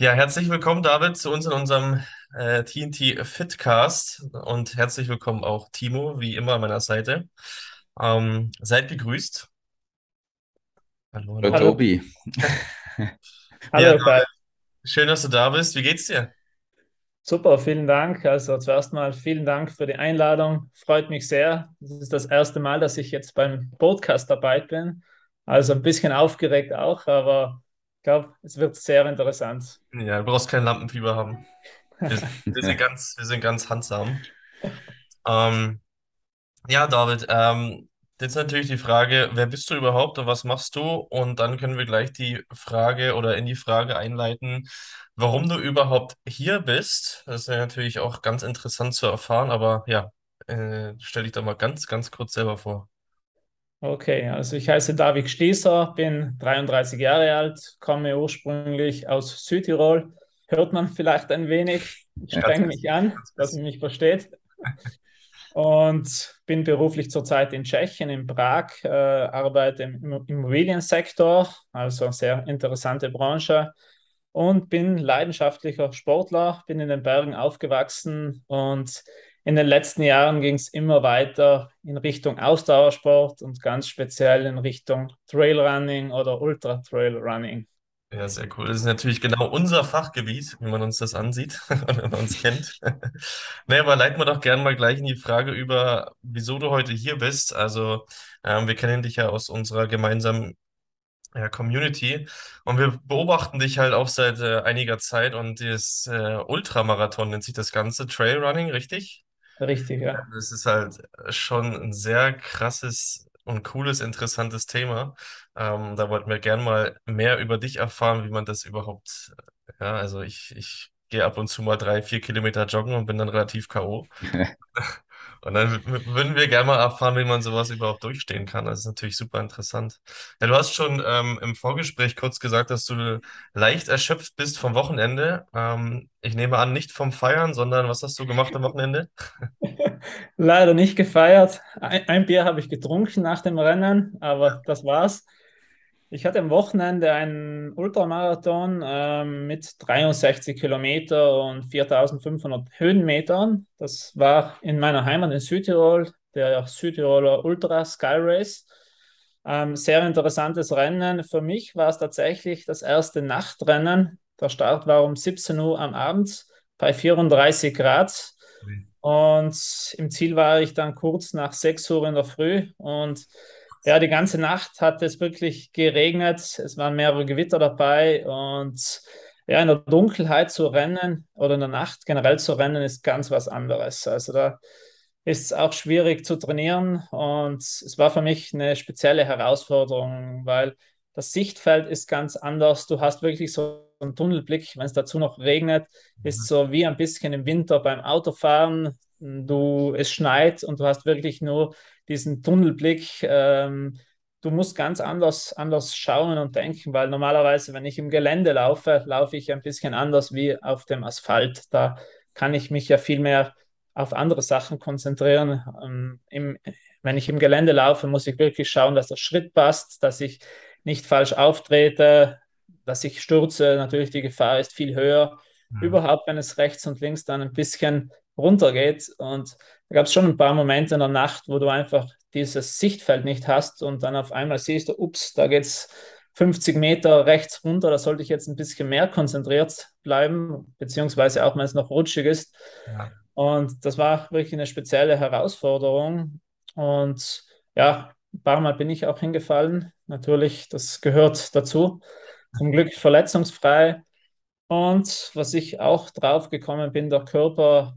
Ja, herzlich willkommen, David, zu uns in unserem äh, TNT Fitcast und herzlich willkommen auch Timo, wie immer an meiner Seite. Ähm, seid gegrüßt. Hallo, hallo. hallo Tobi. hallo, ja, schön, dass du da bist. Wie geht's dir? Super, vielen Dank. Also zuerst mal vielen Dank für die Einladung. Freut mich sehr. Das ist das erste Mal, dass ich jetzt beim Podcast dabei bin. Also ein bisschen aufgeregt auch, aber ich glaube, es wird sehr interessant. Ja, du brauchst kein Lampenfieber haben. Wir, wir sind, ganz, wir sind ganz handsam. Ähm, ja, David, ähm, jetzt natürlich die Frage, wer bist du überhaupt und was machst du? Und dann können wir gleich die Frage oder in die Frage einleiten, warum du überhaupt hier bist. Das ist ja natürlich auch ganz interessant zu erfahren, aber ja, äh, stell dich doch mal ganz, ganz kurz selber vor. Okay, also ich heiße David Stieser, bin 33 Jahre alt, komme ursprünglich aus Südtirol. Hört man vielleicht ein wenig. Ich streng mich an, dass man mich versteht. Und bin beruflich zurzeit in Tschechien, in Prag, äh, arbeite im Immobiliensektor, also sehr interessante Branche. Und bin leidenschaftlicher Sportler, bin in den Bergen aufgewachsen und in den letzten Jahren ging es immer weiter in Richtung Ausdauersport und ganz speziell in Richtung Trailrunning oder Ultra-Trailrunning. Ja, sehr cool. Das ist natürlich genau unser Fachgebiet, wenn man uns das ansieht und wenn man uns kennt. naja, aber leiten wir doch gerne mal gleich in die Frage über, wieso du heute hier bist. Also, ähm, wir kennen dich ja aus unserer gemeinsamen ja, Community und wir beobachten dich halt auch seit äh, einiger Zeit und das äh, Ultramarathon nennt sich das Ganze, Trailrunning, richtig? Richtig, ja. Das ist halt schon ein sehr krasses und cooles, interessantes Thema. Ähm, da wollten wir gerne mal mehr über dich erfahren, wie man das überhaupt, ja, also ich, ich gehe ab und zu mal drei, vier Kilometer joggen und bin dann relativ K.O. Und dann würden wir gerne mal erfahren, wie man sowas überhaupt durchstehen kann. Das ist natürlich super interessant. Ja, du hast schon ähm, im Vorgespräch kurz gesagt, dass du leicht erschöpft bist vom Wochenende. Ähm, ich nehme an, nicht vom Feiern, sondern was hast du gemacht am Wochenende? Leider nicht gefeiert. Ein, ein Bier habe ich getrunken nach dem Rennen, aber das war's. Ich hatte am Wochenende einen Ultramarathon ähm, mit 63 Kilometer und 4500 Höhenmetern. Das war in meiner Heimat in Südtirol, der Südtiroler Ultra Sky Race. Ähm, sehr interessantes Rennen. Für mich war es tatsächlich das erste Nachtrennen. Der Start war um 17 Uhr am Abend bei 34 Grad. Und im Ziel war ich dann kurz nach 6 Uhr in der Früh und ja, die ganze Nacht hat es wirklich geregnet. Es waren mehrere Gewitter dabei und ja, in der Dunkelheit zu rennen oder in der Nacht generell zu rennen ist ganz was anderes. Also da ist es auch schwierig zu trainieren und es war für mich eine spezielle Herausforderung, weil das Sichtfeld ist ganz anders. Du hast wirklich so einen Tunnelblick, wenn es dazu noch regnet, ist mhm. so wie ein bisschen im Winter beim Autofahren. Du, es schneit und du hast wirklich nur diesen Tunnelblick. Ähm, du musst ganz anders, anders schauen und denken, weil normalerweise, wenn ich im Gelände laufe, laufe ich ein bisschen anders wie auf dem Asphalt. Da kann ich mich ja viel mehr auf andere Sachen konzentrieren. Ähm, im, wenn ich im Gelände laufe, muss ich wirklich schauen, dass der Schritt passt, dass ich nicht falsch auftrete, dass ich stürze. Natürlich, die Gefahr ist viel höher. Mhm. Überhaupt, wenn es rechts und links dann ein bisschen runtergeht. Und da gab es schon ein paar Momente in der Nacht, wo du einfach dieses Sichtfeld nicht hast und dann auf einmal siehst du, ups, da geht es 50 Meter rechts runter, da sollte ich jetzt ein bisschen mehr konzentriert bleiben, beziehungsweise auch wenn es noch rutschig ist. Ja. Und das war wirklich eine spezielle Herausforderung. Und ja, ein paar Mal bin ich auch hingefallen. Natürlich, das gehört dazu. Zum Glück verletzungsfrei. Und was ich auch drauf gekommen bin, der Körper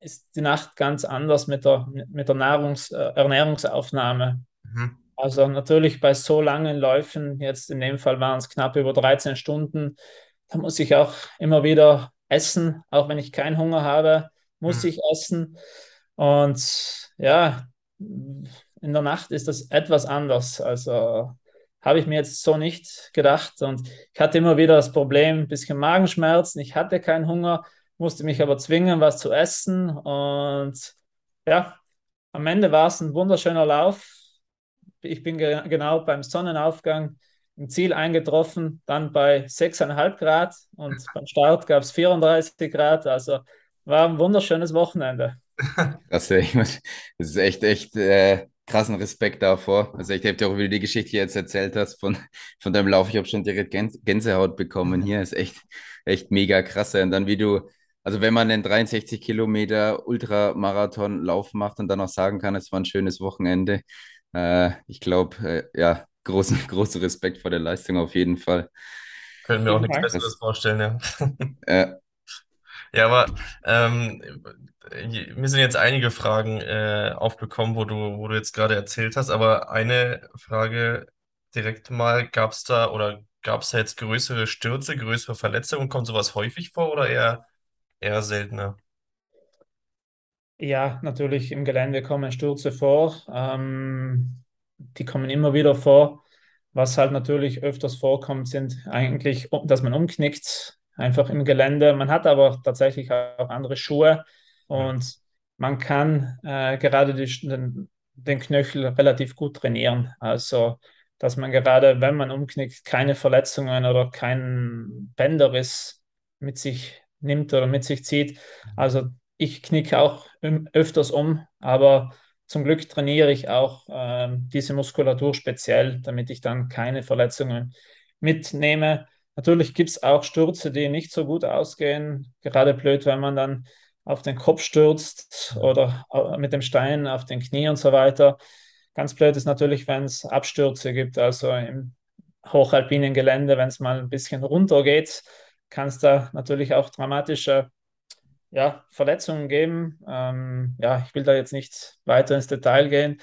ist die Nacht ganz anders mit der, mit der Nahrungs-, äh, Ernährungsaufnahme. Mhm. Also natürlich bei so langen Läufen, jetzt in dem Fall waren es knapp über 13 Stunden, da muss ich auch immer wieder essen, auch wenn ich keinen Hunger habe, muss mhm. ich essen. Und ja, in der Nacht ist das etwas anders. Also habe ich mir jetzt so nicht gedacht. Und ich hatte immer wieder das Problem, ein bisschen Magenschmerzen. Ich hatte keinen Hunger, musste mich aber zwingen, was zu essen. Und ja, am Ende war es ein wunderschöner Lauf. Ich bin ge genau beim Sonnenaufgang im Ziel eingetroffen, dann bei 6,5 Grad und beim Start gab es 34 Grad. Also war ein wunderschönes Wochenende. Krass, das ist echt, echt äh, krassen Respekt davor. Also ich habe dir auch wieder die Geschichte jetzt erzählt hast von, von deinem Lauf. Ich habe schon direkt Gänsehaut bekommen. Hier ist echt, echt mega krass. Und dann wie du, also wenn man einen 63 Kilometer Ultramarathon-Lauf macht und dann auch sagen kann, es war ein schönes Wochenende. Äh, ich glaube, äh, ja, großen, großen Respekt vor der Leistung auf jeden Fall. Können wir auch nichts Besseres vorstellen, ja. ja. Ja, aber ähm, mir sind jetzt einige Fragen äh, aufgekommen, wo du, wo du jetzt gerade erzählt hast, aber eine Frage direkt mal, gab es da oder gab es da jetzt größere Stürze, größere Verletzungen? Kommt sowas häufig vor oder eher, eher seltener? Ja, natürlich im Gelände kommen Stürze vor. Ähm, die kommen immer wieder vor. Was halt natürlich öfters vorkommt, sind eigentlich, dass man umknickt, einfach im Gelände. Man hat aber tatsächlich auch andere Schuhe und man kann äh, gerade die, den, den Knöchel relativ gut trainieren. Also, dass man gerade, wenn man umknickt, keine Verletzungen oder keinen Bänderriss mit sich nimmt oder mit sich zieht. Also, ich knicke auch öfters um, aber zum Glück trainiere ich auch äh, diese Muskulatur speziell, damit ich dann keine Verletzungen mitnehme. Natürlich gibt es auch Stürze, die nicht so gut ausgehen. Gerade blöd, wenn man dann auf den Kopf stürzt oder äh, mit dem Stein auf den Knie und so weiter. Ganz blöd ist natürlich, wenn es Abstürze gibt, also im hochalpinen Gelände, wenn es mal ein bisschen runter geht, kann es da natürlich auch dramatische ja, Verletzungen geben. Ähm, ja, ich will da jetzt nicht weiter ins Detail gehen.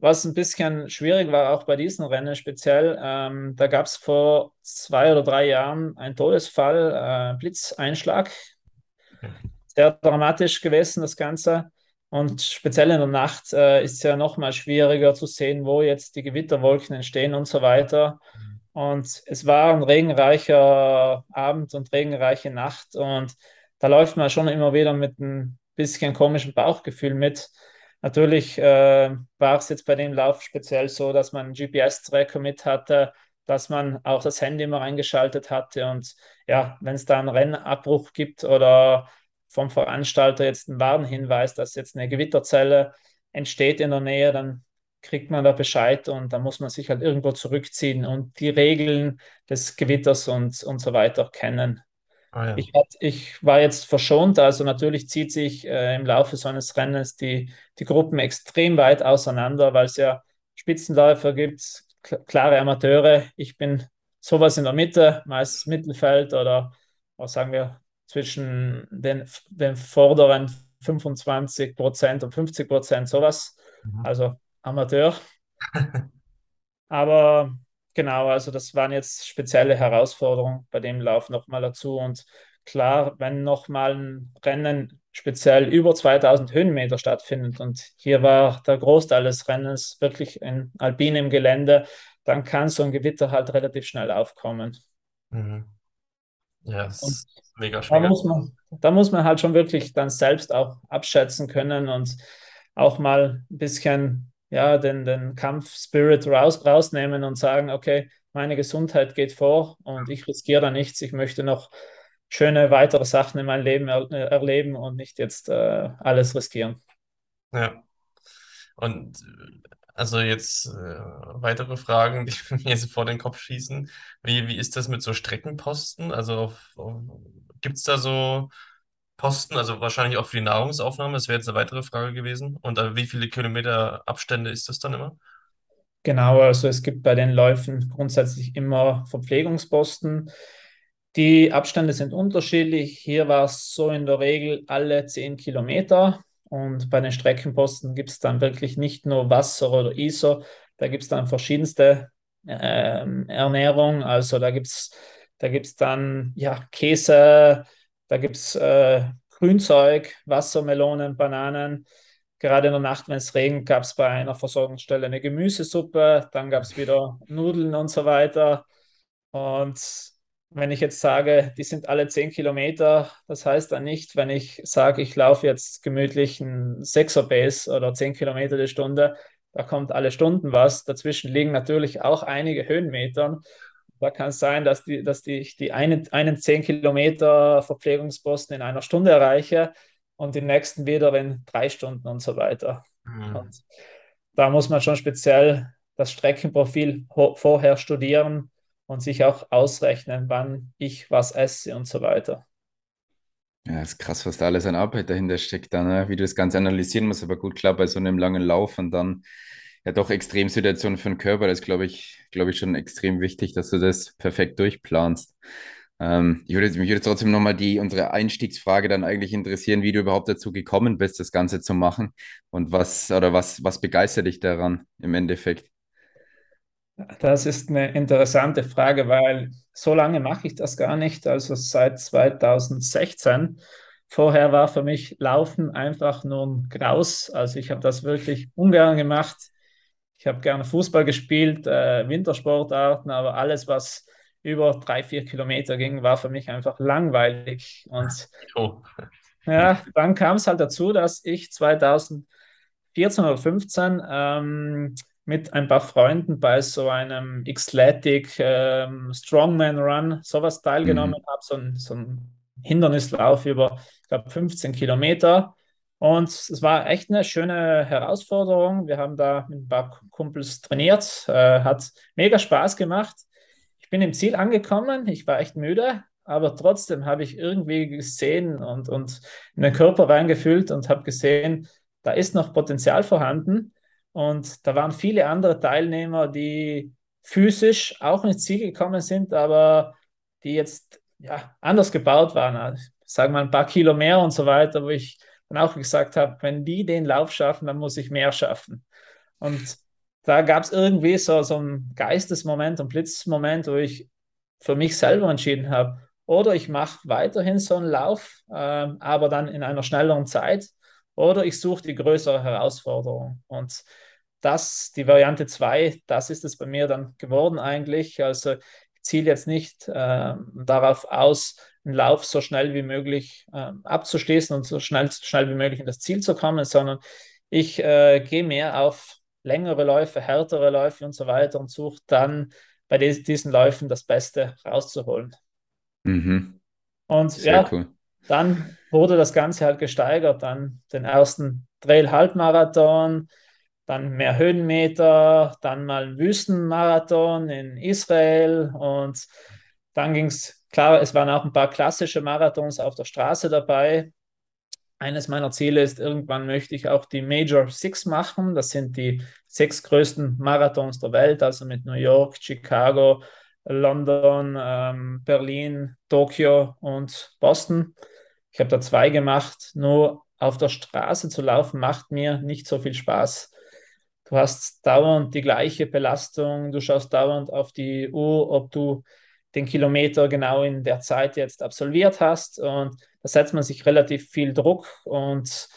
Was ein bisschen schwierig war, auch bei diesen Rennen speziell, ähm, da gab es vor zwei oder drei Jahren einen Todesfall, äh, Blitzeinschlag. Sehr dramatisch gewesen, das Ganze. Und speziell in der Nacht äh, ist es ja noch mal schwieriger zu sehen, wo jetzt die Gewitterwolken entstehen und so weiter. Und es war ein regenreicher Abend und regenreiche Nacht. Und da läuft man schon immer wieder mit ein bisschen komischem Bauchgefühl mit. Natürlich äh, war es jetzt bei dem Lauf speziell so, dass man einen GPS-Tracker mit hatte, dass man auch das Handy immer eingeschaltet hatte. Und ja, wenn es da einen Rennabbruch gibt oder vom Veranstalter jetzt einen Warnhinweis, dass jetzt eine Gewitterzelle entsteht in der Nähe, dann kriegt man da Bescheid und dann muss man sich halt irgendwo zurückziehen und die Regeln des Gewitters und, und so weiter kennen. Ah, ja. ich, hat, ich war jetzt verschont, also natürlich zieht sich äh, im Laufe so eines Rennens die, die Gruppen extrem weit auseinander, weil es ja Spitzenläufer gibt, klare Amateure. Ich bin sowas in der Mitte, meistens Mittelfeld oder was sagen wir zwischen den, den vorderen 25 Prozent und 50 Prozent, sowas. Mhm. Also Amateur. Aber Genau, also das waren jetzt spezielle Herausforderungen bei dem Lauf nochmal dazu. Und klar, wenn nochmal ein Rennen speziell über 2000 Höhenmeter stattfindet und hier war der Großteil des Rennens wirklich in alpinem Gelände, dann kann so ein Gewitter halt relativ schnell aufkommen. Mhm. Ja, das ist mega schwer. Da muss, man, da muss man halt schon wirklich dann selbst auch abschätzen können und auch mal ein bisschen ja, den, den Kampfspirit raus, rausnehmen und sagen, okay, meine Gesundheit geht vor und ich riskiere da nichts. Ich möchte noch schöne weitere Sachen in meinem Leben er, erleben und nicht jetzt äh, alles riskieren. Ja. Und also jetzt äh, weitere Fragen, die mir jetzt vor den Kopf schießen. Wie, wie ist das mit so Streckenposten? Also gibt es da so Posten, also wahrscheinlich auch für die Nahrungsaufnahme. Das wäre jetzt eine weitere Frage gewesen. Und äh, wie viele Kilometer Abstände ist das dann immer? Genau, also es gibt bei den Läufen grundsätzlich immer Verpflegungsposten. Die Abstände sind unterschiedlich. Hier war es so in der Regel alle 10 Kilometer. Und bei den Streckenposten gibt es dann wirklich nicht nur Wasser oder ISO, da gibt es dann verschiedenste äh, Ernährung. Also da gibt es da gibt's dann ja, Käse, Da gibt es äh, Grünzeug, Wassermelonen, Bananen. Gerade in der Nacht, wenn es regnet, gab es bei einer Versorgungsstelle eine Gemüsesuppe, dann gab es wieder Nudeln und so weiter. Und wenn ich jetzt sage, die sind alle zehn Kilometer, das heißt dann nicht, wenn ich sage, ich laufe jetzt gemütlich ein Sechser-Base oder zehn Kilometer die Stunde, da kommt alle Stunden was. Dazwischen liegen natürlich auch einige Höhenmetern. Da kann es sein, dass, die, dass die, die einen, einen 10 Kilometer Verpflegungsposten in einer Stunde erreiche und den nächsten wieder in drei Stunden und so weiter. Mhm. Und da muss man schon speziell das Streckenprofil vorher studieren und sich auch ausrechnen, wann ich was esse und so weiter. Ja, ist krass, was da alles an Arbeit dahinter steckt, dann, ne? wie du das Ganze analysieren musst. Aber gut, klar, bei so einem langen Lauf und dann ja doch Extremsituationen für den Körper, das glaube ich, glaube ich schon extrem wichtig, dass du das perfekt durchplanst. Ähm, ich würde, mich würde trotzdem nochmal die, unsere Einstiegsfrage dann eigentlich interessieren, wie du überhaupt dazu gekommen bist, das Ganze zu machen und was oder was, was begeistert dich daran im Endeffekt? Das ist eine interessante Frage, weil so lange mache ich das gar nicht, also seit 2016. Vorher war für mich Laufen einfach nur ein Graus. Also ich habe das wirklich ungern gemacht. Ich habe gerne Fußball gespielt, äh, Wintersportarten, aber alles, was über drei, vier Kilometer ging, war für mich einfach langweilig. Und oh. ja, dann kam es halt dazu, dass ich 2014 oder 2015 ähm, mit ein paar Freunden bei so einem Xlatic ähm, Strongman Run sowas teilgenommen mhm. habe, so ein, so ein Hindernislauf über, ich glaube, 15 Kilometer. Und es war echt eine schöne Herausforderung. Wir haben da mit ein paar Kumpels trainiert, äh, hat mega Spaß gemacht. Ich bin im Ziel angekommen, ich war echt müde, aber trotzdem habe ich irgendwie gesehen und, und in den Körper reingefühlt und habe gesehen, da ist noch Potenzial vorhanden. Und da waren viele andere Teilnehmer, die physisch auch ins Ziel gekommen sind, aber die jetzt ja, anders gebaut waren. Also, sagen wir ein paar Kilo mehr und so weiter, wo ich dann auch gesagt habe, wenn die den Lauf schaffen, dann muss ich mehr schaffen. Und da gab es irgendwie so, so einen Geistesmoment und Blitzmoment, wo ich für mich selber entschieden habe, oder ich mache weiterhin so einen Lauf, äh, aber dann in einer schnelleren Zeit, oder ich suche die größere Herausforderung. Und das, die Variante 2, das ist es bei mir dann geworden eigentlich. Also ich ziele jetzt nicht äh, darauf aus, einen Lauf so schnell wie möglich äh, abzuschließen und so schnell, schnell wie möglich in das Ziel zu kommen, sondern ich äh, gehe mehr auf längere Läufe, härtere Läufe und so weiter und suche dann bei diesen Läufen das Beste rauszuholen. Mhm. Und Sehr ja, cool. dann wurde das Ganze halt gesteigert, dann den ersten Trail-Halbmarathon, dann mehr Höhenmeter, dann mal ein Wüstenmarathon in Israel und dann ging es, klar, es waren auch ein paar klassische Marathons auf der Straße dabei. Eines meiner Ziele ist, irgendwann möchte ich auch die Major Six machen. Das sind die sechs größten Marathons der Welt, also mit New York, Chicago, London, ähm, Berlin, Tokio und Boston. Ich habe da zwei gemacht. Nur auf der Straße zu laufen macht mir nicht so viel Spaß. Du hast dauernd die gleiche Belastung, du schaust dauernd auf die Uhr, ob du den Kilometer genau in der Zeit jetzt absolviert hast. Und da setzt man sich relativ viel Druck und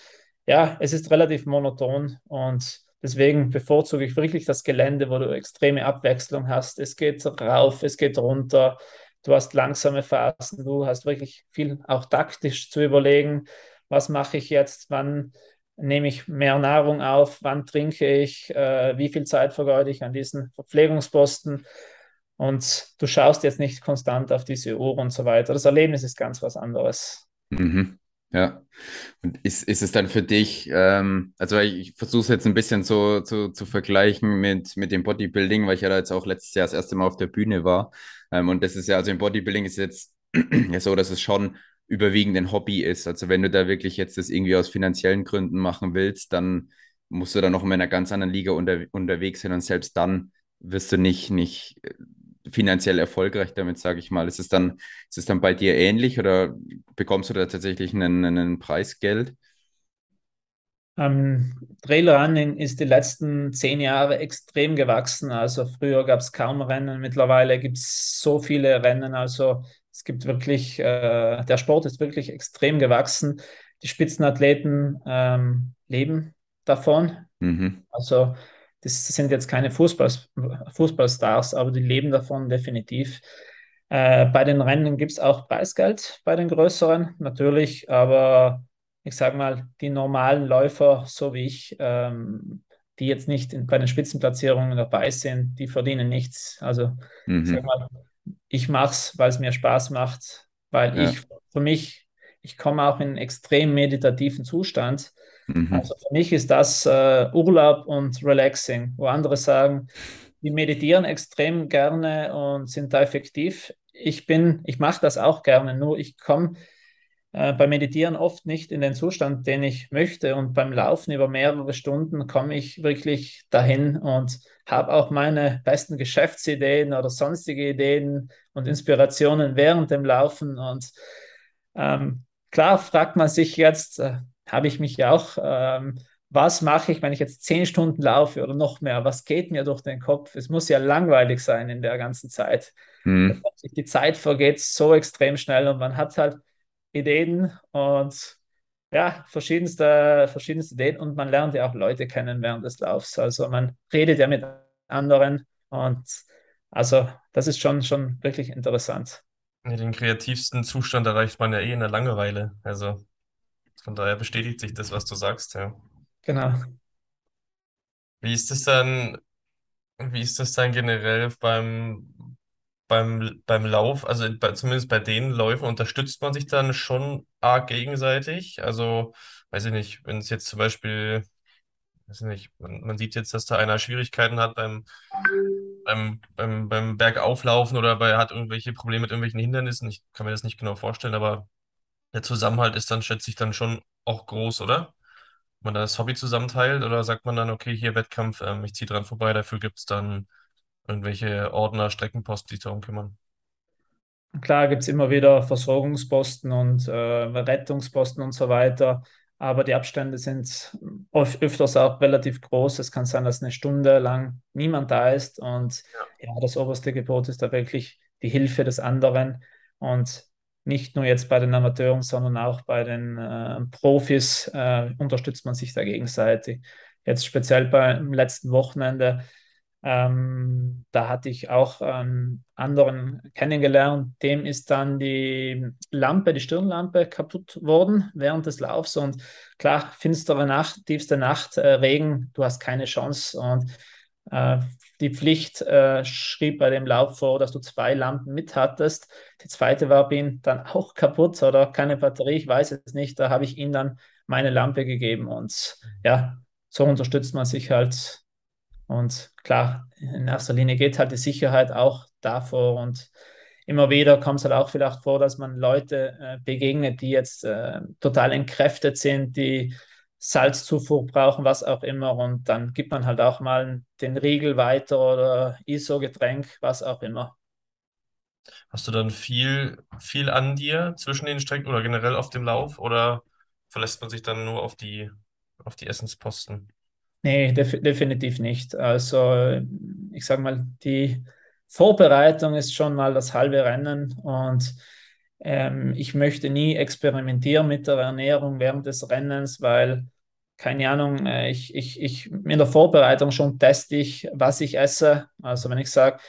ja, es ist relativ monoton. Und deswegen bevorzuge ich wirklich das Gelände, wo du extreme Abwechslung hast. Es geht rauf, es geht runter, du hast langsame Phasen, du hast wirklich viel auch taktisch zu überlegen, was mache ich jetzt, wann nehme ich mehr Nahrung auf, wann trinke ich, äh, wie viel Zeit vergeude ich an diesen Verpflegungsposten. Und du schaust jetzt nicht konstant auf diese Uhr und so weiter. Das Erlebnis ist ganz was anderes. Mhm. Ja. Und ist, ist es dann für dich, ähm, also ich, ich versuche es jetzt ein bisschen so zu, zu vergleichen mit, mit dem Bodybuilding, weil ich ja da jetzt auch letztes Jahr das erste Mal auf der Bühne war. Ähm, und das ist ja, also im Bodybuilding ist jetzt ja so, dass es schon überwiegend ein Hobby ist. Also wenn du da wirklich jetzt das irgendwie aus finanziellen Gründen machen willst, dann musst du da noch in einer ganz anderen Liga unter, unterwegs sein und selbst dann wirst du nicht, nicht äh, finanziell erfolgreich damit, sage ich mal. Ist es dann, ist es dann bei dir ähnlich oder bekommst du da tatsächlich einen, einen Preisgeld? Ähm, Trailrunning ist die letzten zehn Jahre extrem gewachsen. Also früher gab es kaum Rennen, mittlerweile gibt es so viele Rennen. Also Es gibt wirklich, äh, der Sport ist wirklich extrem gewachsen. Die Spitzenathleten ähm, leben davon. Mhm. Also das sind jetzt keine Fußball, Fußballstars, aber die leben davon definitiv. Äh, bei den Rennen gibt es auch Preisgeld bei den größeren, natürlich, aber ich sage mal, die normalen Läufer, so wie ich, ähm, die jetzt nicht in, bei den Spitzenplatzierungen dabei sind, die verdienen nichts. Also mhm. ich mal, ich mache es, weil es mir Spaß macht, weil ja. ich für mich, ich komme auch in einen extrem meditativen Zustand. Mhm. Also für mich ist das äh, Urlaub und Relaxing, wo andere sagen, die meditieren extrem gerne und sind da effektiv. Ich bin, ich mache das auch gerne, nur ich komme äh, beim Meditieren oft nicht in den Zustand, den ich möchte. Und beim Laufen über mehrere Stunden komme ich wirklich dahin und habe auch meine besten Geschäftsideen oder sonstige Ideen und Inspirationen während dem Laufen. Und ähm, klar fragt man sich jetzt, äh, habe ich mich ja auch, ähm, was mache ich, wenn ich jetzt zehn Stunden laufe oder noch mehr? Was geht mir durch den Kopf? Es muss ja langweilig sein in der ganzen Zeit. Mhm. Die Zeit vergeht so extrem schnell und man hat halt Ideen und ja, verschiedenste, verschiedenste Ideen und man lernt ja auch Leute kennen während des Laufs. Also man redet ja mit anderen und also das ist schon, schon wirklich interessant. Den kreativsten Zustand erreicht man ja eh in der Langeweile. Also von daher bestätigt sich das, was du sagst, ja. Genau. Wie ist das dann, wie ist das dann generell beim, beim, beim Lauf, also bei, zumindest bei den Läufen, unterstützt man sich dann schon arg gegenseitig. Also, weiß ich nicht, wenn es jetzt zum Beispiel, weiß ich nicht, man, man sieht jetzt, dass da einer Schwierigkeiten hat beim, beim, beim, beim Bergauflaufen oder bei, hat irgendwelche Probleme mit irgendwelchen Hindernissen. Ich kann mir das nicht genau vorstellen, aber der Zusammenhalt ist dann, schätze ich, dann schon auch groß, oder? Man das Hobby zusammenteilt oder sagt man dann, okay, hier Wettkampf, ähm, ich ziehe dran vorbei, dafür gibt es dann irgendwelche Ordner, Streckenposten, die sich darum kümmern. Klar gibt es immer wieder Versorgungsposten und äh, Rettungsposten und so weiter, aber die Abstände sind oft, öfters auch relativ groß. Es kann sein, dass eine Stunde lang niemand da ist und ja, ja das oberste Gebot ist da wirklich die Hilfe des anderen und nicht nur jetzt bei den Amateuren, sondern auch bei den äh, Profis äh, unterstützt man sich da gegenseitig. Jetzt speziell beim letzten Wochenende ähm, da hatte ich auch einen anderen kennengelernt, dem ist dann die Lampe, die Stirnlampe kaputt worden während des Laufs. Und klar, finstere Nacht, tiefste Nacht, äh, Regen, du hast keine Chance. Und äh, die Pflicht äh, schrieb bei dem Lauf vor, dass du zwei Lampen mit hattest. Die zweite war ihm dann auch kaputt oder keine Batterie, ich weiß es nicht. Da habe ich ihm dann meine Lampe gegeben und ja, so unterstützt man sich halt und klar, in erster Linie geht halt die Sicherheit auch davor und immer wieder kommt es halt auch vielleicht vor, dass man Leute äh, begegnet, die jetzt äh, total entkräftet sind, die Salzzufuhr brauchen, was auch immer. Und dann gibt man halt auch mal den Riegel weiter oder ISO-Getränk, was auch immer. Hast du dann viel, viel an dir zwischen den Strecken oder generell auf dem Lauf oder verlässt man sich dann nur auf die, auf die Essensposten? Nee, def definitiv nicht. Also ich sage mal, die Vorbereitung ist schon mal das halbe Rennen und ähm, ich möchte nie experimentieren mit der Ernährung während des Rennens, weil, keine Ahnung, äh, ich, ich, ich in der Vorbereitung schon teste ich, was ich esse. Also wenn ich sage,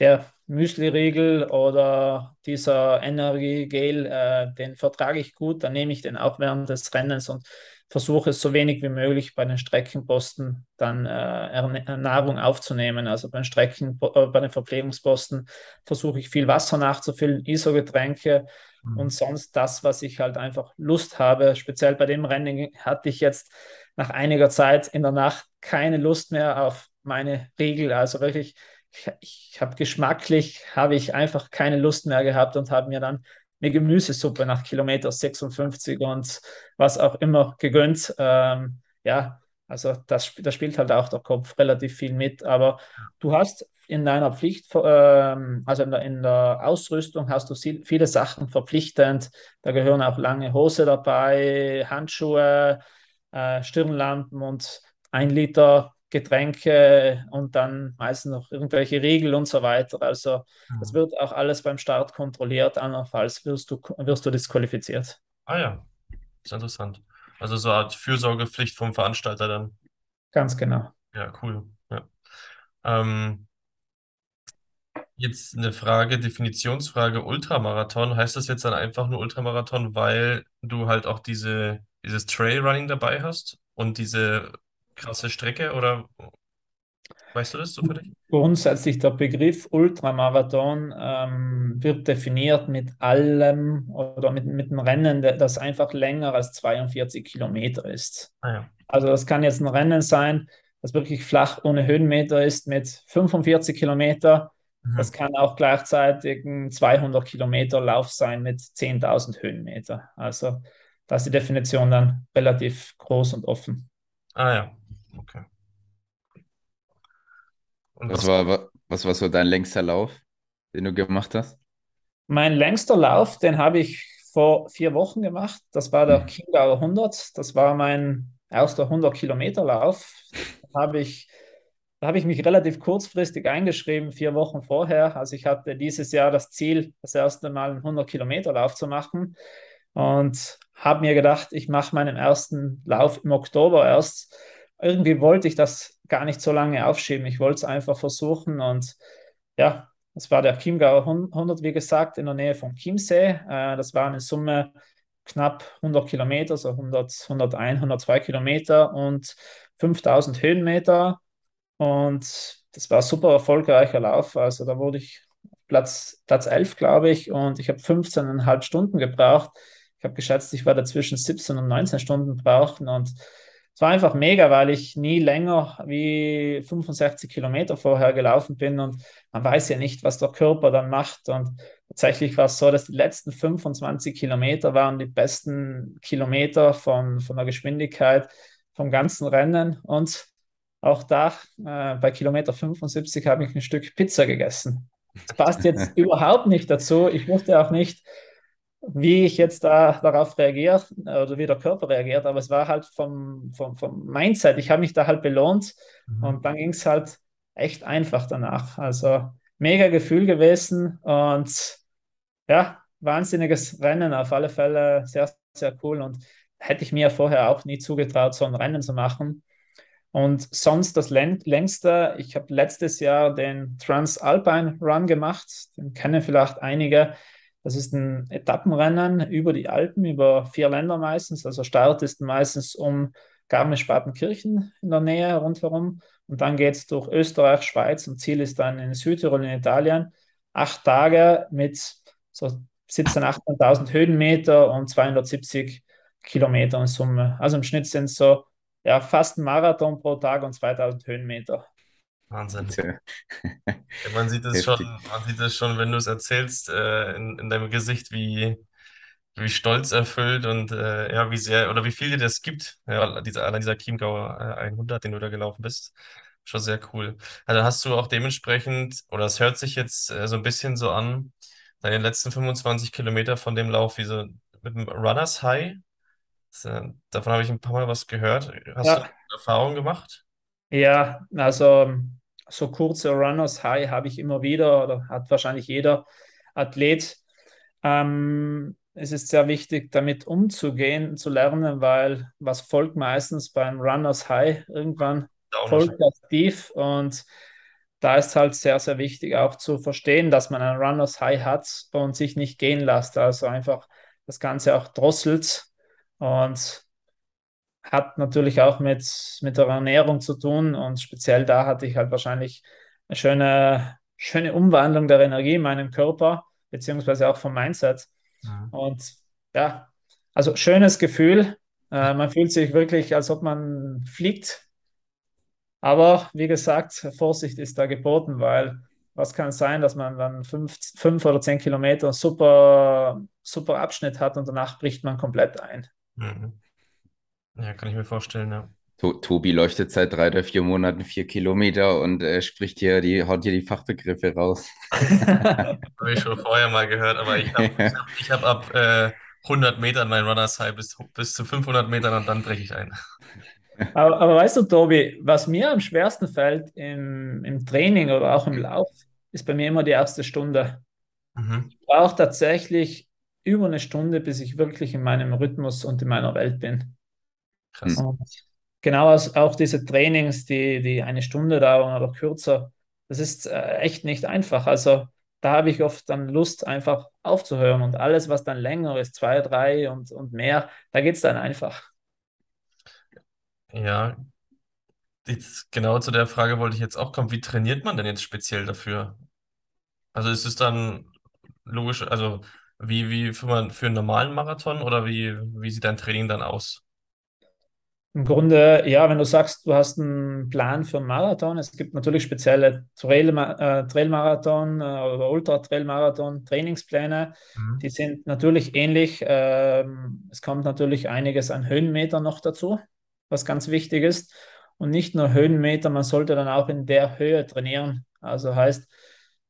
der Müsli-Riegel oder dieser Energiegel, äh, den vertrage ich gut, dann nehme ich den auch während des Rennens und versuche es so wenig wie möglich bei den Streckenposten dann äh, Nahrung aufzunehmen. Also bei Strecken, äh, bei den Verpflegungsposten versuche ich viel Wasser nachzufüllen, ISO-Getränke mhm. und sonst das, was ich halt einfach Lust habe. Speziell bei dem Rennen hatte ich jetzt nach einiger Zeit in der Nacht keine Lust mehr auf meine Riegel. Also wirklich, ich, ich habe geschmacklich, habe ich einfach keine Lust mehr gehabt und habe mir dann eine Gemüsesuppe nach Kilometer 56 und was auch immer gegönnt. Ähm, ja, also das, das spielt halt auch der Kopf relativ viel mit. Aber du hast in deiner Pflicht, ähm, also in der, in der Ausrüstung hast du viele Sachen verpflichtend. Da gehören auch lange Hose dabei, Handschuhe, äh, Stirnlampen und ein Liter Getränke und dann meistens noch irgendwelche Riegel und so weiter. Also das wird auch alles beim Start kontrolliert, andernfalls wirst du, wirst du disqualifiziert. Ah ja, ist interessant. Also so eine Art Fürsorgepflicht vom Veranstalter dann. Ganz genau. Ja, cool. Ja. Ähm, jetzt eine Frage, Definitionsfrage, Ultramarathon. Heißt das jetzt dann einfach nur Ultramarathon, weil du halt auch diese, dieses Trailrunning dabei hast und diese krasse Strecke oder weißt du das zufällig? Grundsätzlich der Begriff Ultramarathon ähm, wird definiert mit allem oder mit, mit einem Rennen, das einfach länger als 42 Kilometer ist. Ah ja. Also das kann jetzt ein Rennen sein, das wirklich flach ohne Höhenmeter ist mit 45 Kilometer. Mhm. Das kann auch gleichzeitig ein 200 Kilometer Lauf sein mit 10.000 Höhenmeter. Also da ist die Definition dann relativ groß und offen. Ah ja, okay. Und Was was, war, wa- was war so dein längster Lauf, den du gemacht hast? Mein längster Lauf, den habe ich vor vier Wochen gemacht. Das war der Mhm. Chiemgauer 100. Das war mein erster 100 Kilometer Lauf. Da habe ich, da habe ich mich relativ kurzfristig eingeschrieben, vier Wochen vorher. Also ich hatte dieses Jahr das Ziel, das erste Mal einen 100 Kilometer Lauf zu machen und habe mir gedacht, ich mache meinen ersten Lauf im Oktober erst. Irgendwie wollte ich das gar nicht so lange aufschieben. Ich wollte es einfach versuchen und ja, das war der Chiemgauer 100, wie gesagt, in der Nähe von Chiemsee. Äh, das waren in Summe knapp 100 Kilometer, so 100, 101, 102 Kilometer und 5000 Höhenmeter. Und das war super erfolgreicher Lauf. Also da wurde ich Platz, Platz 11, glaube ich, und ich habe 15,5 Stunden gebraucht. Ich habe geschätzt, ich werde zwischen 17 und 19 Stunden brauchen und es war einfach mega, weil ich nie länger wie 65 Kilometer vorher gelaufen bin und man weiß ja nicht, was der Körper dann macht. Und tatsächlich war es so, dass die letzten 25 Kilometer waren die besten Kilometer von, von der Geschwindigkeit vom ganzen Rennen. Und auch da, äh, bei Kilometer 75, habe ich ein Stück Pizza gegessen. Das passt jetzt überhaupt nicht dazu. Ich wusste auch nicht, wie ich jetzt da darauf reagiere oder wie der Körper reagiert, aber es war halt vom, vom, vom Mindset. Ich habe mich da halt belohnt Mhm. und dann ging es halt echt einfach danach. Also mega Gefühl gewesen und ja, wahnsinniges Rennen auf alle Fälle, sehr, sehr cool und hätte ich mir vorher auch nie zugetraut, so ein Rennen zu machen. Und sonst das läng längste, ich habe letztes Jahr den Transalpine Run gemacht, den kennen vielleicht einige. Das ist ein Etappenrennen über die Alpen, über vier Länder meistens. Also Start ist meistens um Garmisch-Partenkirchen in der Nähe rundherum. Und dann geht es durch Österreich, Schweiz und Ziel ist dann in Südtirol in Italien. Acht Tage mit so 17.000, 18.000 Höhenmeter und 270 Kilometer in Summe. Also im Schnitt sind es so ja, fast ein Marathon pro Tag und 2000 Höhenmeter. Wahnsinn. Ja, man sieht es Heftig. schon, man sieht es schon, wenn du es erzählst, äh, in, in deinem Gesicht, wie, wie stolz erfüllt und äh, ja, wie sehr oder wie viel dir das gibt. Ja, dieser, allein dieser Chiemgauer äh, 100, den du da gelaufen bist. Schon sehr cool. Also hast du auch dementsprechend, oder es hört sich jetzt äh, so ein bisschen so an, deine letzten 25 Kilometer von dem Lauf, wie so mit dem Runners High. Das, äh, davon habe ich ein paar Mal was gehört. Hast du Ja, Erfahrungen gemacht? ja, also so kurze Runners High habe ich immer wieder oder hat wahrscheinlich jeder Athlet. Ähm, es ist sehr wichtig, damit umzugehen, zu lernen, weil was folgt meistens beim Runners High? Irgendwann folgt das Tief und da ist halt sehr, sehr wichtig auch zu verstehen, dass man ein Runners High hat und sich nicht gehen lässt. Also einfach das Ganze auch drosselt und hat natürlich auch mit, mit der Ernährung zu tun und speziell da hatte ich halt wahrscheinlich eine schöne, schöne Umwandlung der Energie in meinem Körper, beziehungsweise auch vom Mindset. Mhm. Und ja, also schönes Gefühl. Äh, man fühlt sich wirklich, als ob man fliegt. Aber wie gesagt, Vorsicht ist da geboten, weil was kann sein, dass man dann fünf, fünf oder zehn Kilometer super, super Abschnitt hat und danach bricht man komplett ein. Mhm. Ja, kann ich mir vorstellen, ja. To Tobi läuft jetzt seit drei oder vier Monaten vier Kilometer und äh, spricht hier die, haut hier die Fachbegriffe raus. Habe ich schon vorher mal gehört, aber ich habe hab, ich hab ab äh, 100 Metern mein Runners High bis, bis zu 500 Metern und dann breche ich ein. Aber, aber weißt du, Tobi, was mir am schwersten fällt im, im Training oder auch im Lauf, ist bei mir immer die erste Stunde. Mhm. Ich brauche tatsächlich über eine Stunde, bis ich wirklich in meinem Rhythmus und in meiner Welt bin. Krass. Und genau auch diese Trainings, die, die eine Stunde dauern oder kürzer, das ist äh, echt nicht einfach. Also da habe ich oft dann Lust, einfach aufzuhören. Und alles, was dann länger ist, zwei, drei und, und mehr, da geht es dann einfach. Ja, jetzt genau zu der Frage wollte ich jetzt auch kommen. Wie trainiert man denn jetzt speziell dafür? Also ist es dann logisch, also wie, wie für, für einen normalen Marathon oder wie, wie sieht dein Training dann aus? Im Grunde, ja, wenn du sagst, du hast einen Plan für einen Marathon, es gibt natürlich spezielle Trail, äh, Trailmarathon äh, oder Ultra-Trailmarathon Trainingspläne, Mhm. die sind natürlich ähnlich. Ähm, es kommt natürlich einiges an Höhenmeter noch dazu, was ganz wichtig ist. Und nicht nur Höhenmeter, man sollte dann auch in der Höhe trainieren. Also heißt,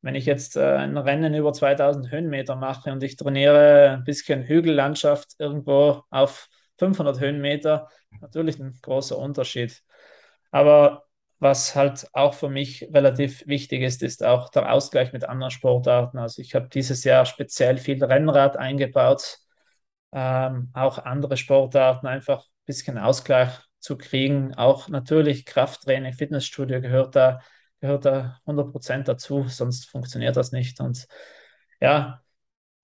wenn ich jetzt äh, ein Rennen über 2000 Höhenmeter mache und ich trainiere ein bisschen Hügellandschaft irgendwo auf 500 Höhenmeter, natürlich ein großer Unterschied. Aber was halt auch für mich relativ wichtig ist, ist auch der Ausgleich mit anderen Sportarten. Also ich habe dieses Jahr speziell viel Rennrad eingebaut, ähm, auch andere Sportarten, einfach ein bisschen Ausgleich zu kriegen. Auch natürlich Krafttraining, Fitnessstudio gehört da, gehört da 100% dazu, sonst funktioniert das nicht. Und ja,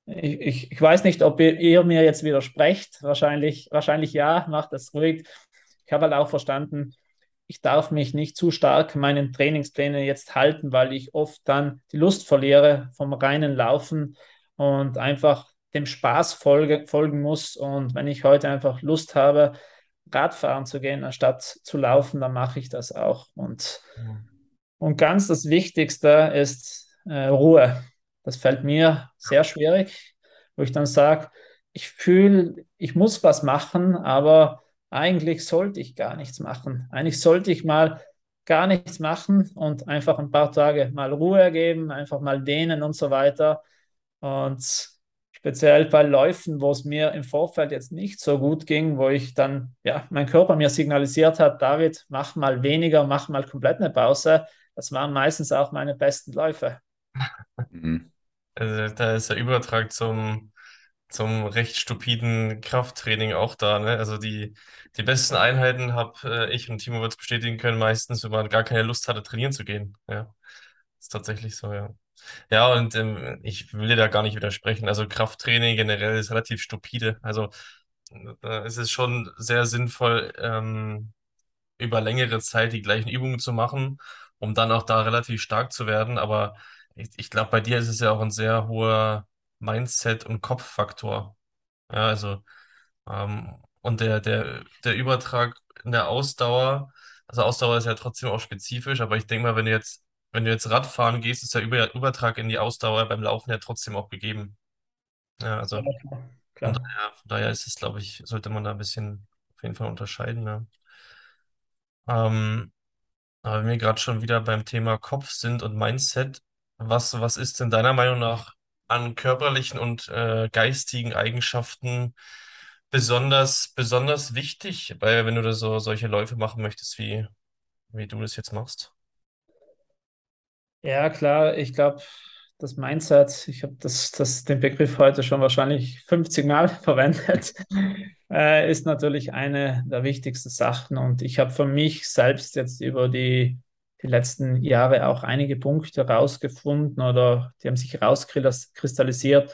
ich, ich, weiß nicht, ob ihr, ihr mir jetzt widersprecht. Wahrscheinlich, wahrscheinlich ja, macht das ruhig. Ich habe halt auch verstanden, ich darf mich nicht zu stark meinen Trainingsplänen jetzt halten, weil ich oft dann die Lust verliere vom reinen Laufen und einfach dem Spaß folge, folgen muss. Und wenn ich heute einfach Lust habe, Radfahren zu gehen, anstatt zu laufen, dann mache ich das auch. Und, Mhm. Und ganz das Wichtigste ist äh, Ruhe. Das fällt mir sehr schwierig, wo ich dann sage, ich fühle, ich muss was machen, aber eigentlich sollte ich gar nichts machen. Eigentlich sollte ich mal gar nichts machen und einfach ein paar Tage mal Ruhe geben, einfach mal dehnen und so weiter. Und speziell bei Läufen, wo es mir im Vorfeld jetzt nicht so gut ging, wo ich dann, ja, mein Körper mir signalisiert hat, David, mach mal weniger, mach mal komplett eine Pause. Das waren meistens auch meine besten Läufe. Mhm. Also da ist der Übertrag zum, zum recht stupiden Krafttraining auch da, ne? Also die, die besten Einheiten habe äh, ich und Timo wird es bestätigen können, meistens, wenn man gar keine Lust hatte, trainieren zu gehen. Ja, ist tatsächlich so, ja. Ja, und ähm, ich will dir da gar nicht widersprechen. Also Krafttraining generell ist relativ stupide. Also da ist es schon sehr sinnvoll, ähm, über längere Zeit die gleichen Übungen zu machen, um dann auch da relativ stark zu werden. Aber ich, ich glaube, bei dir ist es ja auch ein sehr hoher Mindset- und Kopffaktor. Ja, also, ähm, und der, der, der Übertrag in der Ausdauer, also Ausdauer ist ja trotzdem auch spezifisch, aber ich denke mal, wenn du jetzt, wenn du jetzt Radfahren gehst, ist der Über Übertrag in die Ausdauer beim Laufen ja trotzdem auch gegeben. Ja, Ja, also klar. von klar. daher, von daher ist es, glaube ich, sollte man da ein bisschen auf jeden Fall unterscheiden. Ja. Ähm, aber wenn wir gerade schon wieder beim Thema Kopf sind und Mindset, was, was ist denn deiner Meinung nach an körperlichen und äh, geistigen Eigenschaften besonders, besonders wichtig, weil wenn du da so solche Läufe machen möchtest, wie, wie du das jetzt machst? Ja, klar, ich glaube, das Mindset, ich habe das, das, den Begriff heute schon wahrscheinlich 50 Mal verwendet, äh, ist natürlich eine der wichtigsten Sachen. Und ich habe für mich selbst jetzt über die, die letzten Jahre auch einige Punkte rausgefunden oder die haben sich rauskristallisiert,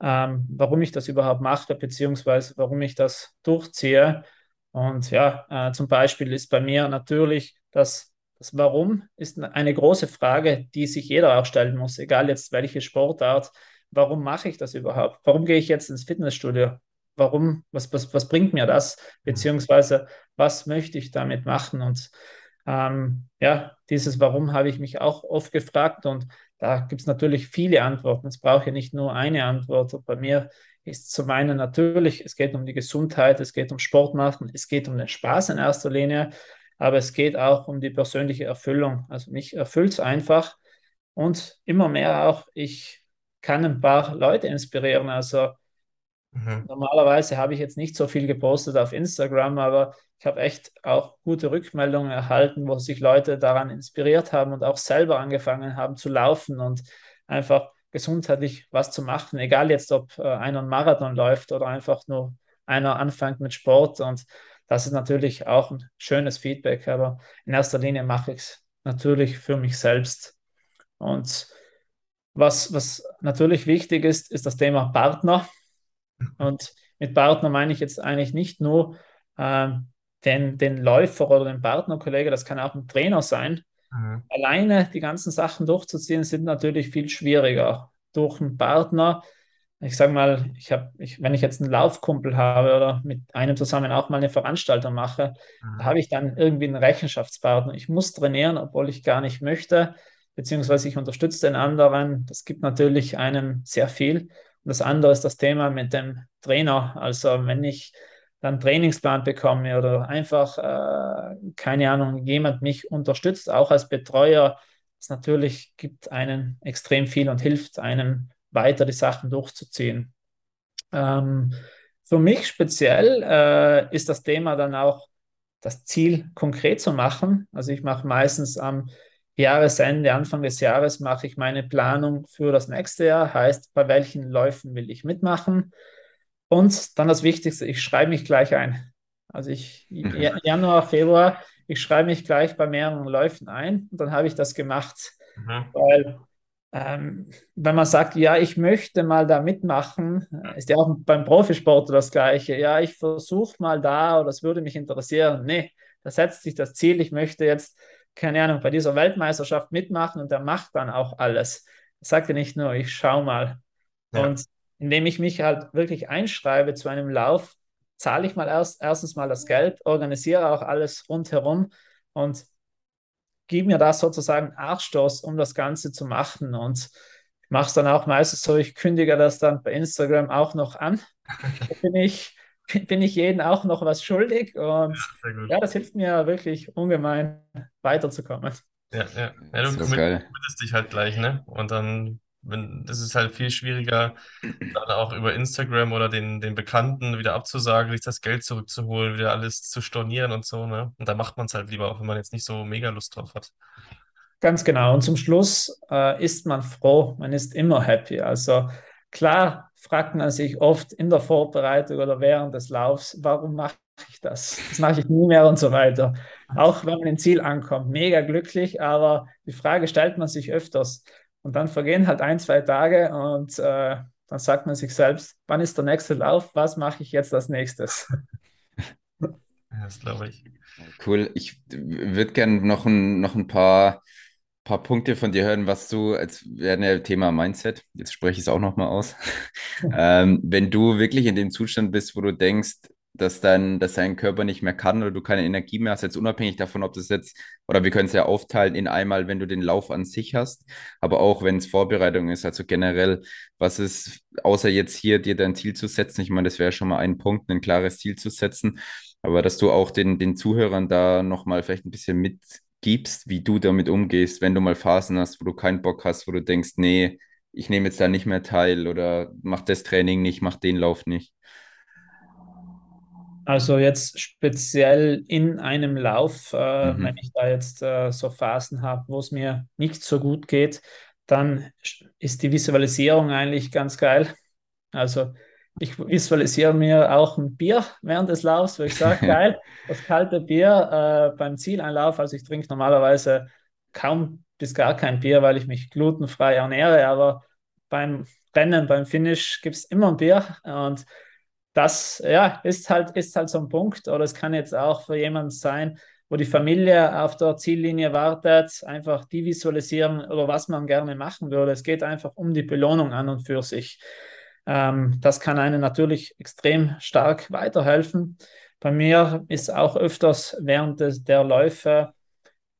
ähm, warum ich das überhaupt mache, beziehungsweise warum ich das durchziehe. Und ja, äh, zum Beispiel ist bei mir natürlich das das Warum ist eine große Frage, die sich jeder auch stellen muss, egal jetzt welche Sportart. Warum mache ich das überhaupt? Warum gehe ich jetzt ins Fitnessstudio? Warum, was, was, was bringt mir das? Beziehungsweise, was möchte ich damit machen? Und ähm, ja, dieses Warum habe ich mich auch oft gefragt und da gibt es natürlich viele Antworten. Es braucht ja nicht nur eine Antwort. Und bei mir ist zum einen natürlich, es geht um die Gesundheit, es geht um Sport machen, es geht um den Spaß in erster Linie aber es geht auch um die persönliche Erfüllung. Also mich erfüllt es einfach und immer mehr auch, ich kann ein paar Leute inspirieren. Also Mhm. Normalerweise habe ich jetzt nicht so viel gepostet auf Instagram, aber ich habe echt auch gute Rückmeldungen erhalten, wo sich Leute daran inspiriert haben und auch selber angefangen haben zu laufen und einfach gesundheitlich was zu machen, egal jetzt, ob äh, einer einen Marathon läuft oder einfach nur einer anfängt mit Sport. Und das ist natürlich auch ein schönes Feedback, aber in erster Linie mache ich es natürlich für mich selbst. Und was, was natürlich wichtig ist, ist das Thema Partner. Und mit Partner meine ich jetzt eigentlich nicht nur äh, den, den Läufer oder den Partnerkollege, das kann auch ein Trainer sein. Mhm. Alleine die ganzen Sachen durchzuziehen, sind natürlich viel schwieriger. Durch einen Partner, ich sage mal, ich habe, ich, wenn ich jetzt einen Laufkumpel habe oder mit einem zusammen auch mal eine Veranstaltung mache, mhm. habe ich dann irgendwie einen Rechenschaftspartner. Ich muss trainieren, obwohl ich gar nicht möchte, beziehungsweise ich unterstütze den anderen. Das gibt natürlich einem sehr viel. Und das andere ist das Thema mit dem Trainer. Also wenn ich dann Trainingsplan bekomme oder einfach, äh, keine Ahnung, jemand mich unterstützt, auch als Betreuer, das natürlich gibt einen extrem viel und hilft einem weiter die Sachen durchzuziehen. Ähm, für mich speziell äh, ist das Thema dann auch das Ziel konkret zu machen. Also ich mache meistens am Jahresende, Anfang des Jahres mache ich meine Planung für das nächste Jahr, heißt, bei welchen Läufen will ich mitmachen. Und dann das Wichtigste, ich schreibe mich gleich ein. Also ich, mhm. Januar, Februar, ich schreibe mich gleich bei mehreren Läufen ein und dann habe ich das gemacht. Mhm. Weil ähm, wenn man sagt, ja, ich möchte mal da mitmachen, ist ja auch beim Profisport das Gleiche. Ja, ich versuche mal da oder das würde mich interessieren. Nee, da setzt sich das Ziel, ich möchte jetzt keine Ahnung, bei dieser Weltmeisterschaft mitmachen und der macht dann auch alles. Er sagt ja nicht nur, ich schau mal. Ja. Und indem ich mich halt wirklich einschreibe zu einem Lauf, zahle ich mal erst, erstens mal das Geld, organisiere auch alles rundherum und gebe mir da sozusagen Arschstoß, um das Ganze zu machen. Und ich mache es dann auch meistens so, ich kündige das dann bei Instagram auch noch an. Da bin ich bin ich jedem auch noch was schuldig. Und ja, ja, das hilft mir wirklich ungemein weiterzukommen. Ja, ja. ja du committest dich halt gleich, ne? Und dann, wenn, das ist halt viel schwieriger, dann auch über Instagram oder den, den Bekannten wieder abzusagen, sich das Geld zurückzuholen, wieder alles zu stornieren und so, ne? Und da macht man es halt lieber, auch wenn man jetzt nicht so mega Lust drauf hat. Ganz genau. Und zum Schluss äh, ist man froh, man ist immer happy. Also Klar fragt man sich oft in der Vorbereitung oder während des Laufs, warum mache ich das? Das mache ich nie mehr und so weiter. Auch wenn man im Ziel ankommt, mega glücklich, aber die Frage stellt man sich öfters. Und dann vergehen halt ein, zwei Tage und äh, dann sagt man sich selbst, wann ist der nächste Lauf? Was mache ich jetzt als nächstes? Das glaube ich. Cool. Ich würde gerne noch ein, noch ein paar paar Punkte von dir hören, was du, als wäre ein Thema Mindset, jetzt spreche ich es auch nochmal aus. ähm, wenn du wirklich in dem Zustand bist, wo du denkst, dass dein, dass dein Körper nicht mehr kann oder du keine Energie mehr hast, jetzt unabhängig davon, ob das jetzt, oder wir können es ja aufteilen in einmal, wenn du den Lauf an sich hast, aber auch wenn es Vorbereitung ist, also generell, was ist, außer jetzt hier dir dein Ziel zu setzen, ich meine, das wäre schon mal ein Punkt, ein klares Ziel zu setzen, aber dass du auch den, den Zuhörern da nochmal vielleicht ein bisschen mit gibst, wie du damit umgehst, wenn du mal Phasen hast, wo du keinen Bock hast, wo du denkst, nee, ich nehme jetzt da nicht mehr teil oder mach das Training nicht, mach den Lauf nicht? Also jetzt speziell in einem Lauf, äh, mhm. wenn ich da jetzt äh, so Phasen habe, wo es mir nicht so gut geht, dann ist die Visualisierung eigentlich ganz geil. Also ich visualisiere mir auch ein Bier während des Laufs, wo ich sage, geil, das kalte Bier äh, beim Zieleinlauf. Also ich trinke normalerweise kaum bis gar kein Bier, weil ich mich glutenfrei ernähre, aber beim Rennen, beim Finish gibt es immer ein Bier und das ja, ist, halt, ist halt so ein Punkt. Oder es kann jetzt auch für jemanden sein, wo die Familie auf der Ziellinie wartet, einfach die visualisieren oder was man gerne machen würde. Es geht einfach um die Belohnung an und für sich. Ähm, das kann einem natürlich extrem stark weiterhelfen. Bei mir ist auch öfters während des, der Läufe,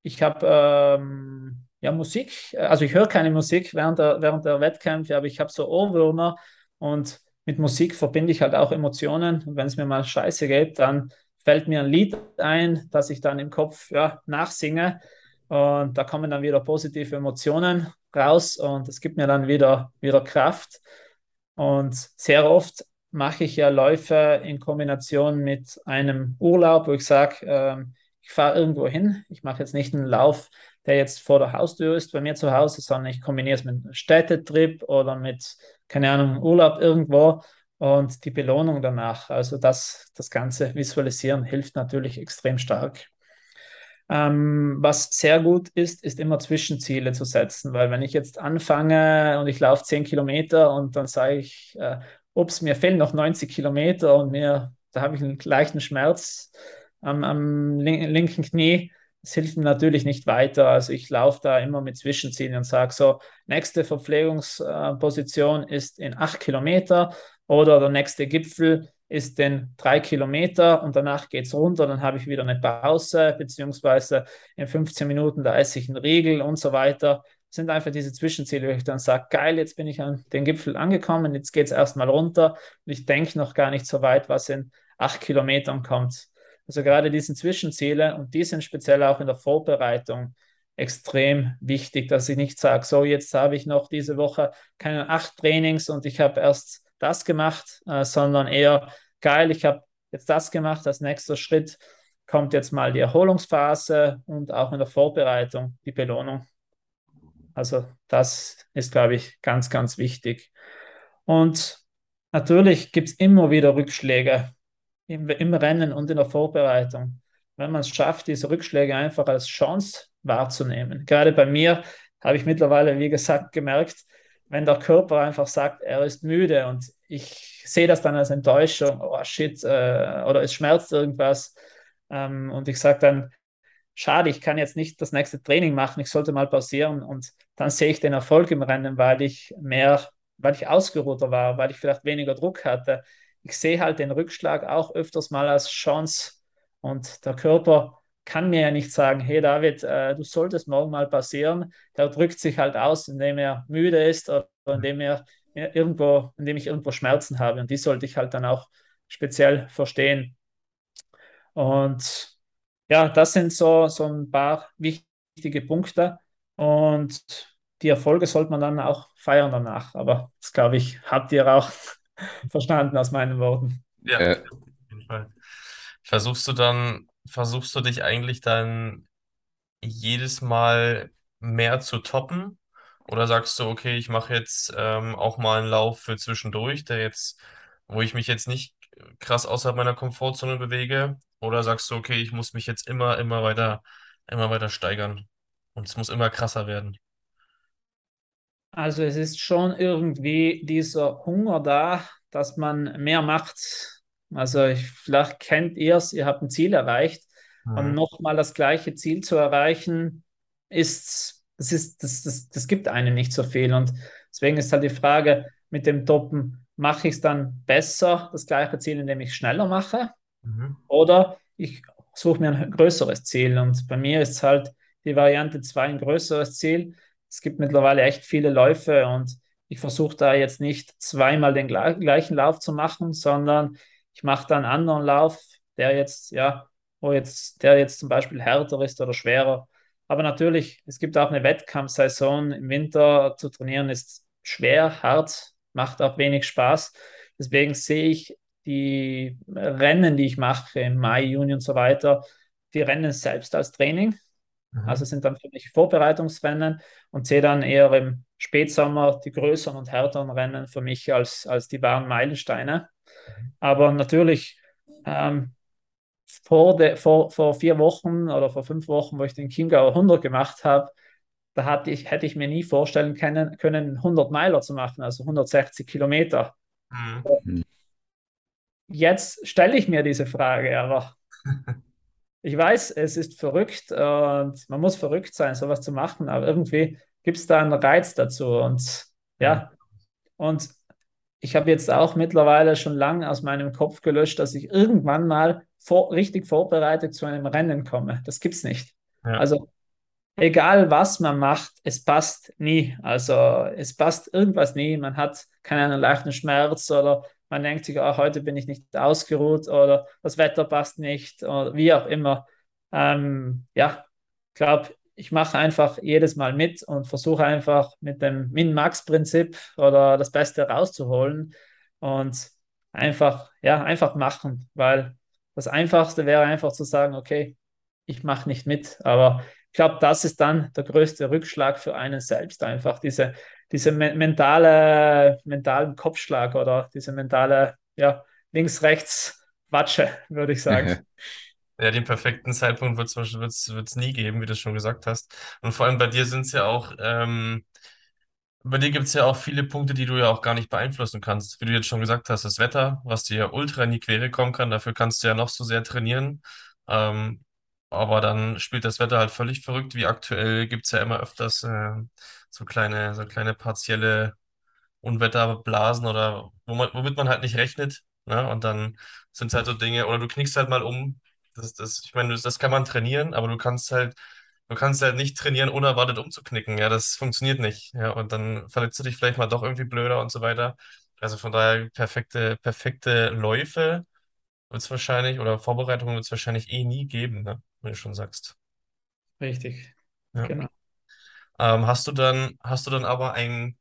ich habe ähm, ja Musik, also ich höre keine Musik während der, während der Wettkämpfe, aber ich habe so Ohrwürmer und mit Musik verbinde ich halt auch Emotionen. Und wenn es mir mal scheiße geht, dann fällt mir ein Lied ein, das ich dann im Kopf ja, nachsinge. Und da kommen dann wieder positive Emotionen raus und es gibt mir dann wieder, wieder Kraft. Und sehr oft mache ich ja Läufe in Kombination mit einem Urlaub, wo ich sage, ähm, ich fahre irgendwo hin. Ich mache jetzt nicht einen Lauf, der jetzt vor der Haustür ist bei mir zu Hause, sondern ich kombiniere es mit einem Städtetrip oder mit, keine Ahnung, Urlaub irgendwo und die Belohnung danach. Also das, das ganze Visualisieren hilft natürlich extrem stark. Ähm, was sehr gut ist, ist immer Zwischenziele zu setzen, weil wenn ich jetzt anfange und ich laufe 10 Kilometer und dann sage ich, äh, ups, mir fehlen noch 90 Kilometer und mir, da habe ich einen leichten Schmerz am, am linken Knie, das hilft mir natürlich nicht weiter. Also ich laufe da immer mit Zwischenzielen und sage so, nächste Verpflegungsposition ist in 8 Kilometer oder der nächste Gipfel ist in drei Kilometer und danach geht es runter, dann habe ich wieder eine Pause, beziehungsweise in 15 Minuten, da esse ich einen Riegel und so weiter. Das sind einfach diese Zwischenziele, wo ich dann sage, geil, jetzt bin ich an den Gipfel angekommen, jetzt geht es erstmal runter und ich denke noch gar nicht so weit, was in acht Kilometern kommt. Also gerade diese Zwischenziele und die sind speziell auch in der Vorbereitung extrem wichtig, dass ich nicht sage, so jetzt habe ich noch diese Woche keine acht Trainings und ich habe erst das gemacht, äh, sondern eher geil, ich habe jetzt das gemacht, als nächster Schritt kommt jetzt mal die Erholungsphase und auch in der Vorbereitung die Belohnung. Also das ist, glaube ich, ganz, ganz wichtig. Und natürlich gibt es immer wieder Rückschläge im, im Rennen und in der Vorbereitung. Wenn man es schafft, diese Rückschläge einfach als Chance wahrzunehmen. Gerade bei mir habe ich mittlerweile, wie gesagt, gemerkt, wenn der Körper einfach sagt, er ist müde und ich sehe das dann als Enttäuschung, oh shit, äh, oder es schmerzt irgendwas ähm, und ich sage dann, schade, ich kann jetzt nicht das nächste Training machen, ich sollte mal pausieren und dann sehe ich den Erfolg im Rennen, weil ich mehr, weil ich ausgeruhter war, weil ich vielleicht weniger Druck hatte. Ich sehe halt den Rückschlag auch öfters mal als Chance und der Körper kann mir ja nicht sagen, hey David, äh, du solltest morgen mal passieren. Der drückt sich halt aus, indem er müde ist oder indem er irgendwo, indem ich irgendwo Schmerzen habe. Und die sollte ich halt dann auch speziell verstehen. Und ja, das sind so, so ein paar wichtige Punkte. Und die Erfolge sollte man dann auch feiern danach. Aber das, glaube ich, habt ihr auch verstanden aus meinen Worten. Ja, äh. auf jeden Fall. Versuchst du dann versuchst du dich eigentlich dann jedes Mal mehr zu toppen? Oder sagst du, okay, ich mache jetzt ähm, auch mal einen Lauf für zwischendurch, der jetzt, wo ich mich jetzt nicht krass außerhalb meiner Komfortzone bewege? Oder sagst du, okay, ich muss mich jetzt immer, immer weiter, immer weiter steigern und es muss immer krasser werden? Also es ist schon irgendwie dieser Hunger da, dass man mehr macht, also ich, vielleicht kennt ihr es, ihr habt ein Ziel erreicht mhm. und nochmal das gleiche Ziel zu erreichen, ist, das, ist das, das, das gibt einem nicht so viel. Und deswegen ist halt die Frage mit dem Toppen, mache ich es dann besser, das gleiche Ziel, indem ich schneller mache? Mhm. Oder ich suche mir ein größeres Ziel. Und bei mir ist halt die Variante 2 ein größeres Ziel. Es gibt mittlerweile echt viele Läufe und ich versuche da jetzt nicht zweimal den gleichen Lauf zu machen, sondern ich mache da einen anderen Lauf, der jetzt, ja, wo jetzt, der jetzt zum Beispiel härter ist oder schwerer. Aber natürlich, es gibt auch eine Wettkampfsaison. Im Winter zu trainieren ist schwer, hart, macht auch wenig Spaß. Deswegen sehe ich die Rennen, die ich mache im Mai, Juni und so weiter, die Rennen selbst als Training. Mhm. Also sind dann für mich Vorbereitungsrennen und sehe dann eher im Spätsommer die größeren und härteren Rennen für mich als, als die wahren Meilensteine. Aber natürlich, ähm, vor, de, vor, vor vier Wochen oder vor fünf Wochen, wo ich den Chiemgauer 100 gemacht habe, da hatte ich, hätte ich mir nie vorstellen können, können 100 Meiler zu machen, also 160 Kilometer. Mhm. Jetzt stelle ich mir diese Frage, aber ich weiß, es ist verrückt und man muss verrückt sein, sowas zu machen, aber irgendwie gibt es da einen Reiz dazu und ja, und ich habe jetzt auch mittlerweile schon lange aus meinem Kopf gelöscht, dass ich irgendwann mal vor, richtig vorbereitet zu einem Rennen komme. Das gibt es nicht. Ja. Also egal was man macht, es passt nie. Also es passt irgendwas nie. Man hat keinen leichten Schmerz oder man denkt sich, oh, heute bin ich nicht ausgeruht oder das Wetter passt nicht oder wie auch immer. Ähm, ja, ich glaube, ich mache einfach jedes Mal mit und versuche einfach mit dem Min-Max-Prinzip oder das Beste rauszuholen. Und einfach, ja, einfach machen, weil das Einfachste wäre einfach zu sagen, okay, ich mache nicht mit. Aber ich glaube, das ist dann der größte Rückschlag für einen selbst, einfach diese, diese mentale, mentalen Kopfschlag oder diese mentale, ja, links-rechts-Watsche, würde ich sagen. Ja, den perfekten Zeitpunkt wird es nie geben, wie du schon gesagt hast. Und vor allem bei dir sind es ja auch, ähm, bei dir gibt es ja auch viele Punkte, die du ja auch gar nicht beeinflussen kannst. Wie du jetzt schon gesagt hast, das Wetter, was dir ultra in die Quere kommen kann, dafür kannst du ja noch so sehr trainieren. Ähm, aber dann spielt das Wetter halt völlig verrückt. Wie aktuell gibt es ja immer öfters äh, so kleine, so kleine partielle Unwetterblasen oder wo man, womit man halt nicht rechnet. Ne? Und dann sind es halt so Dinge, oder du knickst halt mal um. Das, das, ich meine, das, kann man trainieren, aber du kannst halt, du kannst halt nicht trainieren, unerwartet umzuknicken. Ja, das funktioniert nicht. Ja, und dann verletzt du dich vielleicht mal doch irgendwie blöder und so weiter. Also von daher perfekte, perfekte Läufe wird es wahrscheinlich, oder Vorbereitungen wird es wahrscheinlich eh nie geben, ne? Wie du schon sagst. Richtig. Ja. Genau. Ähm, hast du dann, hast du dann aber ein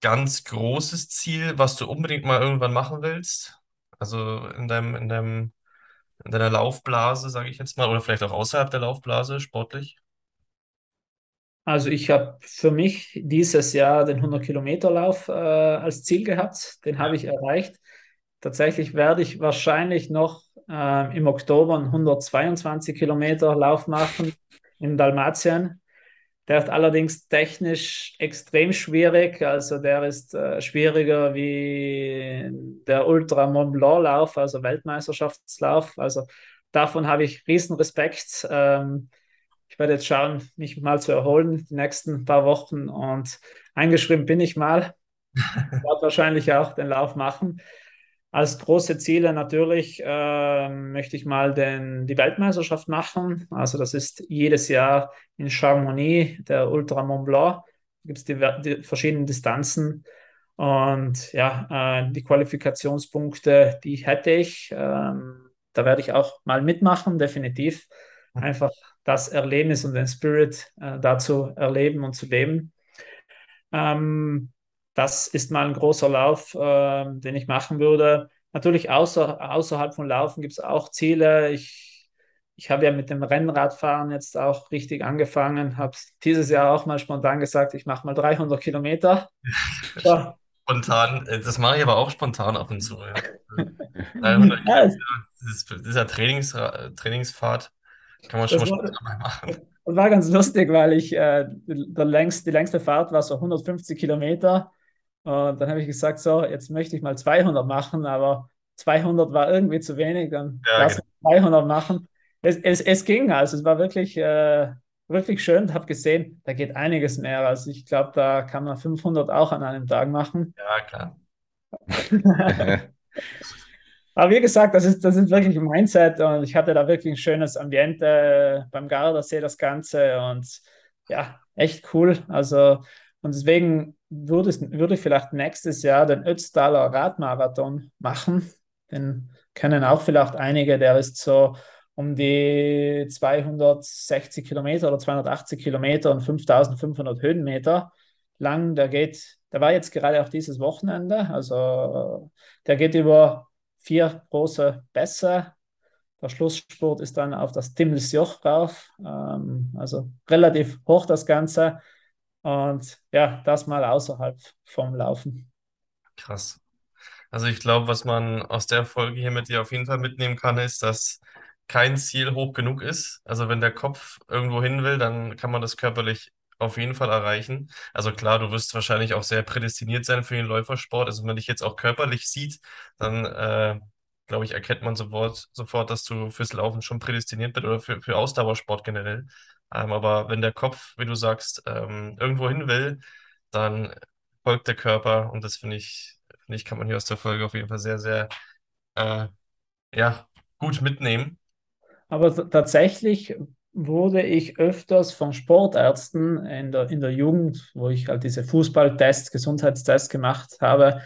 ganz großes Ziel, was du unbedingt mal irgendwann machen willst? Also in deinem, in deinem, in deiner Laufblase, sage ich jetzt mal, oder vielleicht auch außerhalb der Laufblase, sportlich? Also ich habe für mich dieses Jahr den 100-Kilometer-Lauf äh, als Ziel gehabt. Den habe ich erreicht. Tatsächlich werde ich wahrscheinlich noch äh, im Oktober einen 122 Kilometer Lauf machen in Dalmatien. Der ist allerdings technisch extrem schwierig. Also der ist äh, schwieriger wie der Ultra Mont Blanc Lauf, also Weltmeisterschaftslauf. Also davon habe ich riesen Respekt. Ähm, ich werde jetzt schauen, mich mal zu erholen die nächsten paar Wochen und eingeschrieben bin ich mal. Ich werde wahrscheinlich auch den Lauf machen. Als große Ziele natürlich äh, möchte ich mal den, die Weltmeisterschaft machen. Also das ist jedes Jahr in Chamonix, der Ultra Mont Blanc. Gibt es die, die, verschiedenen Distanzen. Und ja, äh, die Qualifikationspunkte, die hätte ich. Ähm, da werde ich auch mal mitmachen, definitiv. Einfach das Erlebnis und den Spirit äh, dazu erleben und zu leben. Ähm, das ist mal ein großer Lauf, äh, den ich machen würde. Natürlich außer, außerhalb von Laufen gibt es auch Ziele. Ich, ich habe ja mit dem Rennradfahren jetzt auch richtig angefangen, habe dieses Jahr auch mal spontan gesagt, ich mache mal 300 Kilometer. Ja. Spontan, äh, das mache ich aber auch spontan ab und zu. Ja. 300 Kilometer, das ist, ja Trainings, Trainingsfahrt, kann man schon mal spontan machen. Das war ganz lustig, weil ich äh, der längst, die längste Fahrt war so 150 Kilometer und dann habe ich gesagt, so, jetzt möchte ich mal 200 machen, aber 200 war irgendwie zu wenig, dann ja, lass genau. 200 machen. Es, es, es ging, also es war wirklich, äh, wirklich schön, habe gesehen, da geht einiges mehr. Also ich glaube, da kann man 500 auch an einem Tag machen. Ja, klar. Aber wie gesagt, das ist, das ist wirklich ein Mindset und ich hatte da wirklich ein schönes Ambiente beim Gardasee, das Ganze und ja, echt cool. Also und deswegen würde, würde ich vielleicht nächstes Jahr den Ötztaler Radmarathon machen. Den kennen auch vielleicht einige, der ist so um die 260 Kilometer oder 280 Kilometer und 5500 Höhenmeter lang. Der geht, der war jetzt gerade auch dieses Wochenende, also der geht über vier große Bässe. Der Schlussspurt ist dann auf das Timmelsjoch rauf, ähm, also relativ hoch das Ganze. Und ja, das mal außerhalb vom Laufen. Krass. Also ich glaube, was man aus der Folge hier mit dir auf jeden Fall mitnehmen kann, ist, dass kein Ziel hoch genug ist. Also wenn der Kopf irgendwo hin will, dann kann man das körperlich auf jeden Fall erreichen. Also klar, du wirst wahrscheinlich auch sehr prädestiniert sein für den Läufersport. Also wenn man dich jetzt auch körperlich sieht, dann äh, glaube ich, erkennt man sofort, sofort, dass du fürs Laufen schon prädestiniert bist oder für, für Ausdauersport generell. Ähm, aber wenn der Kopf, wie du sagst, ähm, irgendwo hin will, dann folgt der Körper und das finde ich, finde ich, kann man hier aus der Folge auf jeden Fall sehr, sehr äh, ja, gut mitnehmen. Aber tatsächlich wurde ich öfters von Sportärzten in der, in der Jugend, wo ich halt diese Fußballtests, Gesundheitstests gemacht habe,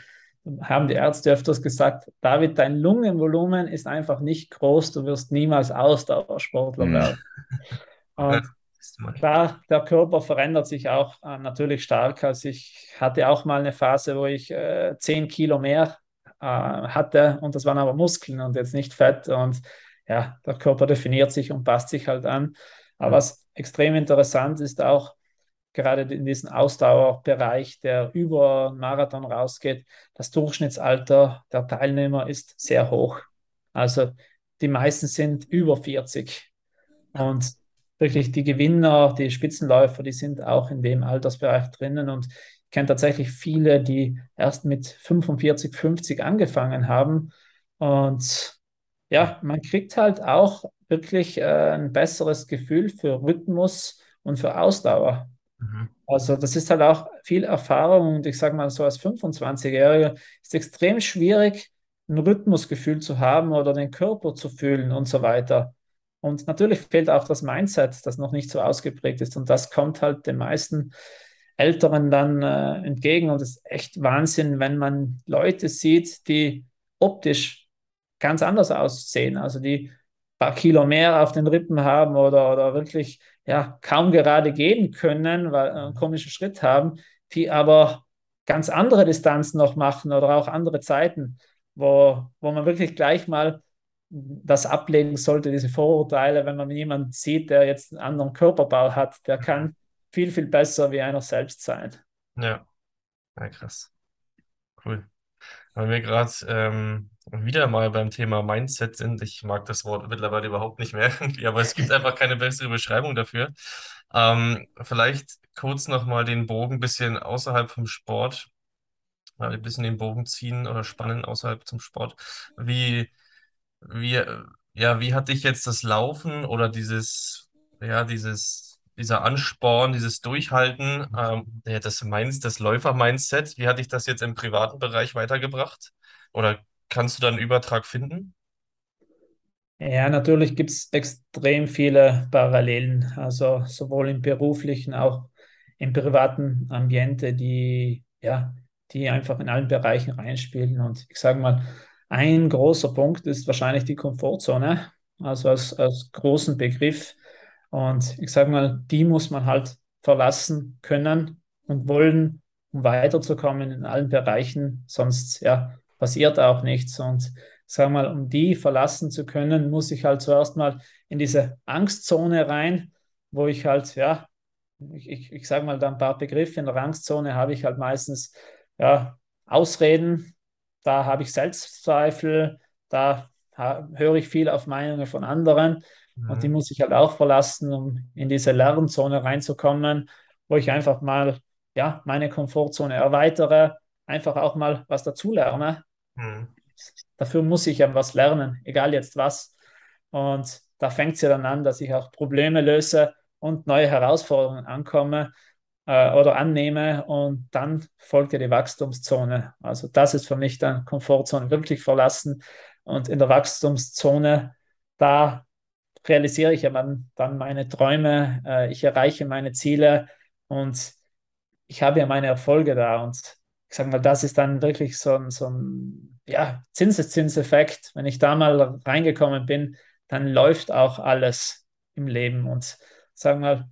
haben die Ärzte öfters gesagt, David, dein Lungenvolumen ist einfach nicht groß, du wirst niemals Ausdauersportler hm. werden. Und klar, der Körper verändert sich auch äh, natürlich stark. Also ich hatte auch mal eine Phase, wo ich äh, 10 Kilo mehr äh, hatte und das waren aber Muskeln und jetzt nicht Fett und ja, der Körper definiert sich und passt sich halt an. Aber was extrem interessant ist auch, gerade in diesem Ausdauerbereich, der über Marathon rausgeht, das Durchschnittsalter der Teilnehmer ist sehr hoch. Also die meisten sind über 40. Und wirklich die Gewinner, die Spitzenläufer, die sind auch in dem Altersbereich drinnen. Und ich kenne tatsächlich viele, die erst mit 45, 50 angefangen haben. Und ja, man kriegt halt auch wirklich äh, ein besseres Gefühl für Rhythmus und für Ausdauer. Mhm. Also das ist halt auch viel Erfahrung und ich sage mal so als 25-Jähriger ist extrem schwierig, ein Rhythmusgefühl zu haben oder den Körper zu fühlen und so weiter. Und natürlich fehlt auch das Mindset, das noch nicht so ausgeprägt ist. Und das kommt halt den meisten Älteren dann äh, entgegen. Und es ist echt Wahnsinn, wenn man Leute sieht, die optisch ganz anders aussehen. Also die ein paar Kilo mehr auf den Rippen haben oder, oder wirklich ja, kaum gerade gehen können, weil äh, einen komischen Schritt haben, die aber ganz andere Distanzen noch machen oder auch andere Zeiten wo, wo man wirklich gleich mal das ablegen sollte, diese Vorurteile, wenn man jemanden sieht, der jetzt einen anderen Körperbau hat, der kann viel, viel besser wie einer selbst sein. Ja, ja krass. Cool. Weil wir gerade ähm, wieder mal beim Thema Mindset sind. Ich mag das Wort mittlerweile überhaupt nicht mehr aber es gibt einfach keine bessere Beschreibung dafür. Ähm, vielleicht kurz nochmal den Bogen ein bisschen außerhalb vom Sport mal ein bisschen den Bogen ziehen oder spannen außerhalb zum Sport. Wie, wie, ja, wie hat dich jetzt das Laufen oder dieses, ja, dieses, dieser Ansporn, dieses Durchhalten, ähm, das Mainz, das Läufer-Mindset, wie hat dich das jetzt im privaten Bereich weitergebracht? Oder kannst du da einen Übertrag finden? Ja, natürlich gibt es extrem viele Parallelen, also sowohl im beruflichen, auch im privaten Ambiente, die ja die einfach in allen Bereichen reinspielen. Und ich sage mal, ein großer Punkt ist wahrscheinlich die Komfortzone, also als, als großen Begriff. Und ich sage mal, die muss man halt verlassen können und wollen, um weiterzukommen in allen Bereichen. Sonst ja, passiert auch nichts. Und ich sage mal, um die verlassen zu können, muss ich halt zuerst mal in diese Angstzone rein, wo ich halt, ja, ich, ich, ich sage mal da ein paar Begriffe. In der Angstzone habe ich halt meistens ja, Ausreden, da habe ich Selbstzweifel, da höre ich viel auf Meinungen von anderen mhm. und die muss ich halt auch verlassen, um in diese Lernzone reinzukommen, wo ich einfach mal ja, meine Komfortzone erweitere, einfach auch mal was dazulerne. Mhm. Dafür muss ich ja was lernen, egal jetzt was. Und da fängt es ja dann an, dass ich auch Probleme löse und neue Herausforderungen ankomme äh, oder annehme und dann folgt ja die Wachstumszone. Also das ist für mich dann Komfortzone wirklich verlassen und in der Wachstumszone, da realisiere ich ja dann, meine Träume, äh, ich erreiche meine Ziele und ich habe ja meine Erfolge da und ich sage mal, das ist dann wirklich so ein, so ein ja, Zinseszinseffekt. Wenn ich da mal reingekommen bin, dann läuft auch alles im Leben und sagen wir mal,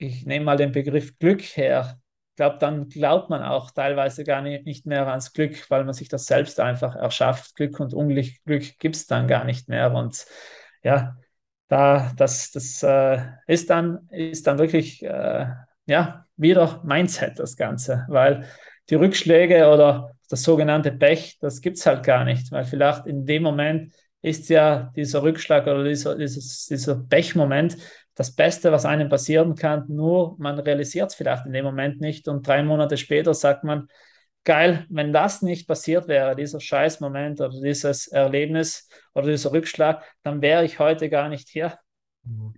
ich nehme mal den Begriff Glück her. Ich glaube, dann glaubt man auch teilweise gar nicht, nicht mehr ans Glück, weil man sich das selbst einfach erschafft. Glück und Unglück Glück gibt es dann gar nicht mehr. Und ja, da, das, das äh, ist, dann, ist dann wirklich äh, ja, wieder Mindset, das Ganze, weil die Rückschläge oder das sogenannte Pech, das gibt es halt gar nicht, weil vielleicht in dem Moment ist ja dieser Rückschlag oder dieser, dieses, dieser Pechmoment das Beste, was einem passieren kann, nur man realisiert es vielleicht in dem Moment nicht und drei Monate später sagt man, geil, wenn das nicht passiert wäre, dieser Scheißmoment oder dieses Erlebnis oder dieser Rückschlag, dann wäre ich heute gar nicht hier. Mhm.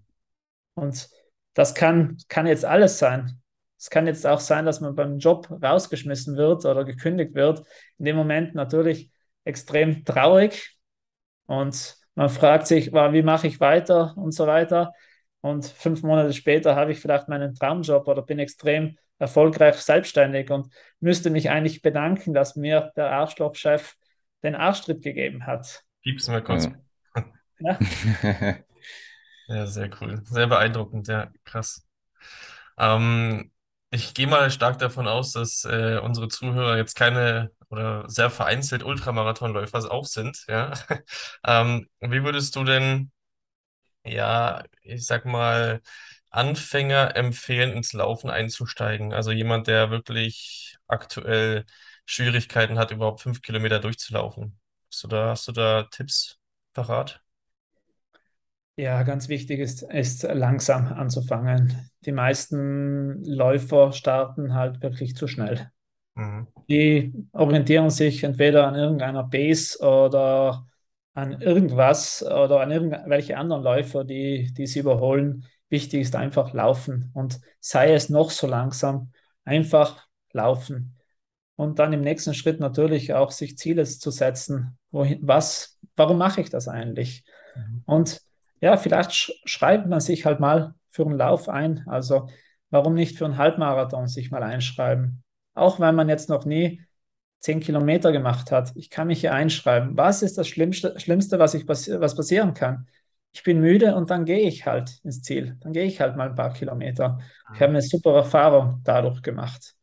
Und das kann, kann jetzt alles sein. Es kann jetzt auch sein, dass man beim Job rausgeschmissen wird oder gekündigt wird. In dem Moment natürlich extrem traurig und man fragt sich, wie mache ich weiter und so weiter. Und fünf Monate später habe ich vielleicht meinen Traumjob oder bin extrem erfolgreich selbstständig und müsste mich eigentlich bedanken, dass mir der Arschlochchef den Arschtritt gegeben hat. Gib's mir kurz. Ja. ja, sehr cool. Sehr beeindruckend, ja, krass. Ähm, ich gehe mal stark davon aus, dass äh, unsere Zuhörer jetzt keine oder sehr vereinzelt Ultramarathonläufer auch sind, ja. Ähm, wie würdest du denn, ja, ich sag mal, Anfänger empfehlen, ins Laufen einzusteigen? Also jemand, der wirklich aktuell Schwierigkeiten hat, überhaupt fünf Kilometer durchzulaufen. Hast du da, hast du da Tipps parat? Ja, ganz wichtig ist, ist langsam anzufangen. Die meisten Läufer starten halt wirklich zu schnell. Mhm. Die orientieren sich entweder an irgendeiner Base oder an irgendwas oder an irgendwelche anderen Läufer, die, die sie überholen. Wichtig ist einfach laufen und sei es noch so langsam, einfach laufen. Und dann im nächsten Schritt natürlich auch sich Ziele zu setzen. Wohin, was, warum mache ich das eigentlich? Mhm. Und ja, vielleicht sch schreibt man sich halt mal für einen Lauf ein. Also warum nicht für einen Halbmarathon sich mal einschreiben? Auch wenn man jetzt noch nie zehn Kilometer gemacht hat. Ich kann mich hier einschreiben. Was ist das Schlimmste, Schlimmste was, ich passi was passieren kann? Ich bin müde und dann gehe ich halt ins Ziel. Dann gehe ich halt mal ein paar Kilometer. Ich habe eine super Erfahrung dadurch gemacht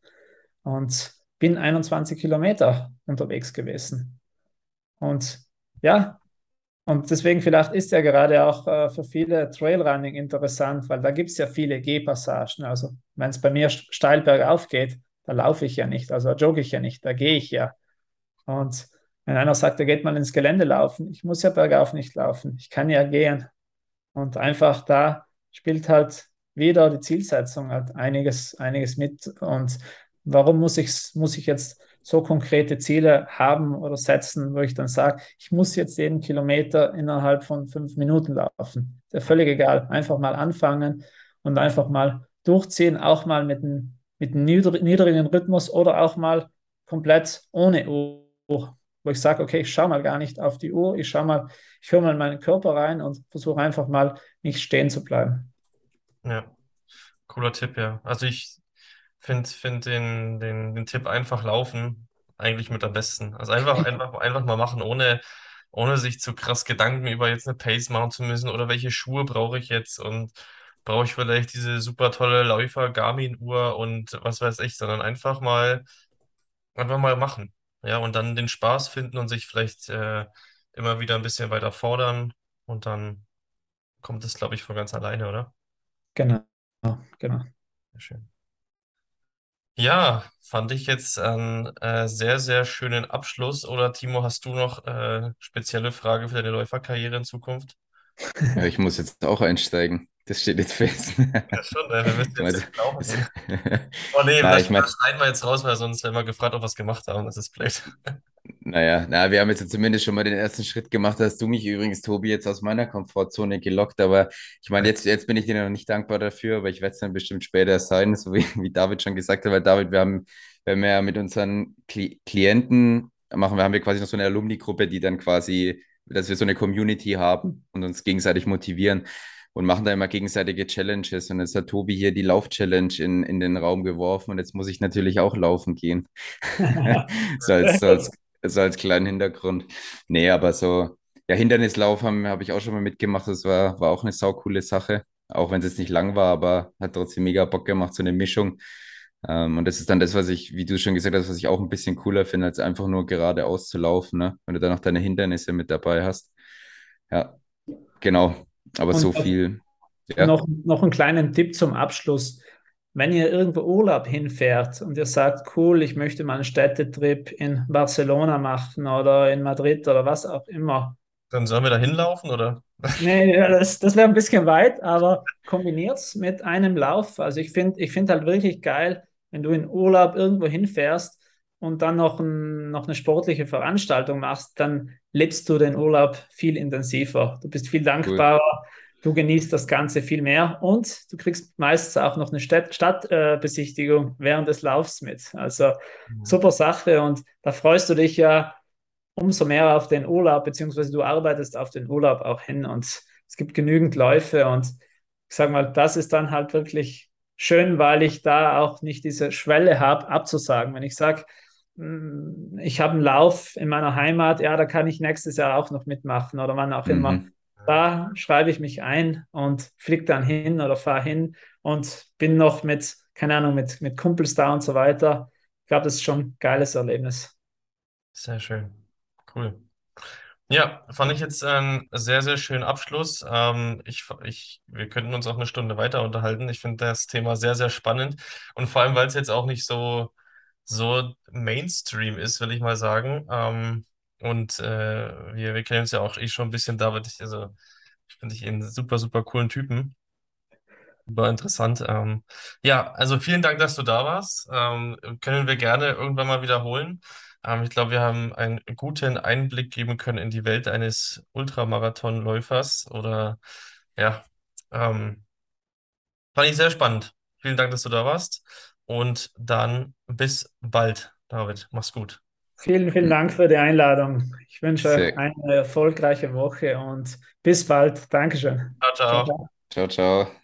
und bin 21 Kilometer unterwegs gewesen. Und ja, und deswegen vielleicht ist ja gerade auch äh, für viele Trailrunning interessant, weil da gibt es ja viele Gehpassagen. Also wenn es bei mir steil bergauf geht, da laufe ich ja nicht, also jogge ich ja nicht, da gehe ich ja. Und wenn einer sagt, er geht mal ins Gelände laufen, ich muss ja bergauf nicht laufen, ich kann ja gehen. Und einfach da spielt halt wieder die Zielsetzung halt einiges, einiges mit. Und warum muss ich, muss ich jetzt so konkrete Ziele haben oder setzen, wo ich dann sage, ich muss jetzt jeden Kilometer innerhalb von fünf Minuten laufen. Ist ja völlig egal. Einfach mal anfangen und einfach mal durchziehen, auch mal mit einem, mit einem niedrigen Rhythmus oder auch mal komplett ohne Uhr, wo ich sage, okay, ich schaue mal gar nicht auf die Uhr, ich schaue mal, ich höre mal in meinen Körper rein und versuche einfach mal nicht stehen zu bleiben. Ja, cooler Tipp, ja. Also ich finde find den, den, den Tipp einfach laufen eigentlich mit am besten. Also einfach, einfach, einfach mal machen, ohne, ohne sich zu krass Gedanken über jetzt eine Pace machen zu müssen oder welche Schuhe brauche ich jetzt und brauche ich vielleicht diese super tolle Läufer Garmin-Uhr und was weiß ich, sondern einfach mal, einfach mal machen. Ja, und dann den Spaß finden und sich vielleicht äh, immer wieder ein bisschen weiter fordern und dann kommt es, glaube ich, von ganz alleine, oder? Genau, genau. Sehr schön. Ja, fand ich jetzt einen äh, sehr, sehr schönen Abschluss. Oder Timo, hast du noch äh, spezielle Frage für deine Läuferkarriere in Zukunft? Ja, ich muss jetzt auch einsteigen. Das steht jetzt fest. Ja, schon, äh, wir müssen jetzt Also, nicht gehen. Oh nee, Na, das, ich mein, das schneiden wir jetzt raus, weil sonst werden wir gefragt, ob wir es gemacht haben. Das ist blöd. naja, na, wir haben jetzt zumindest schon mal den ersten Schritt gemacht. Da hast du mich übrigens, Tobi, jetzt aus meiner Komfortzone gelockt. Aber ich meine, jetzt, jetzt bin ich dir noch nicht dankbar dafür, aber ich werde es dann bestimmt später sein, so wie, wie David schon gesagt hat. Weil David, wir haben, wir haben ja mit unseren Kli Klienten, machen wir, haben wir quasi noch so eine Alumni-Gruppe, die dann quasi, dass wir so eine Community haben und uns gegenseitig motivieren. Und machen da immer gegenseitige Challenges. Und jetzt hat Tobi hier die Lauf-Challenge in, in den Raum geworfen. Und jetzt muss ich natürlich auch laufen gehen. So als, so als, so als kleinen Hintergrund. Nee, aber so, ja, Hindernislauf habe ich auch schon mal mitgemacht. Das war, war auch eine saukoole Sache. Auch wenn es jetzt nicht lang war, aber hat trotzdem mega Bock gemacht, so eine Mischung. Ähm, und das ist dann das, was ich, wie du schon gesagt hast, was ich auch ein bisschen cooler finde, als einfach nur geradeaus zu laufen, ne? Wenn du dann noch deine Hindernisse mit dabei hast. Ja, genau. Aber so Und viel, ja. noch, noch einen kleinen Tipp zum Abschluss. Wenn ihr irgendwo Urlaub hinfährt und ihr sagt, cool, ich möchte mal einen Städtetrip in Barcelona machen oder in Madrid oder was auch immer. Dann sollen wir da hinlaufen, oder? Nee, das, das wäre ein bisschen weit, aber kombiniert es mit einem Lauf. Also ich finde ich find halt wirklich geil, wenn du in Urlaub irgendwo hinfährst und dann noch, ein, noch eine sportliche Veranstaltung machst, dann lebst du den Urlaub viel intensiver. Du bist viel Cool. dankbarer, du genießt das Ganze viel mehr und du kriegst meistens auch noch eine Stadt, Stadtbesichtigung während des Laufs mit. Also Mhm. super Sache und da freust du dich ja umso mehr auf den Urlaub, beziehungsweise du arbeitest auf den Urlaub auch hin und es gibt genügend Läufe und ich sage mal, das ist dann halt wirklich schön, weil ich da auch nicht diese Schwelle habe, abzusagen. Wenn ich sage, ich habe einen Lauf in meiner Heimat, ja, da kann ich nächstes Jahr auch noch mitmachen oder wann auch immer. Mhm. Da schreibe ich mich ein und fliege dann hin oder fahre hin und bin noch mit, keine Ahnung, mit, mit Kumpels da und so weiter. Ich glaube, das ist schon ein geiles Erlebnis. Sehr schön. Cool. Ja, fand ich jetzt einen sehr, sehr schönen Abschluss. Ähm, ich, ich, wir könnten uns auch eine Stunde weiter unterhalten. Ich finde das Thema sehr, sehr spannend. Und vor allem, weil es jetzt auch nicht so, so Mainstream ist, will ich mal sagen. Ähm, und äh, wir, wir kennen uns ja auch eh schon ein bisschen, David. Ich, also, ich finde dich einen super, super coolen Typen. Super interessant. Ähm, ja, also vielen Dank, dass du da warst. Ähm, können wir gerne irgendwann mal wiederholen. Ähm, ich glaube, wir haben einen guten Einblick geben können in die Welt eines Ultramarathonläufers oder ja, ähm, fand ich sehr spannend. Vielen Dank, dass du da warst. Und dann bis bald, David. Mach's gut. Vielen, vielen Dank für die Einladung. Ich wünsche euch eine erfolgreiche Woche und bis bald. Dankeschön. Ciao, ciao. ciao, ciao. ciao, ciao.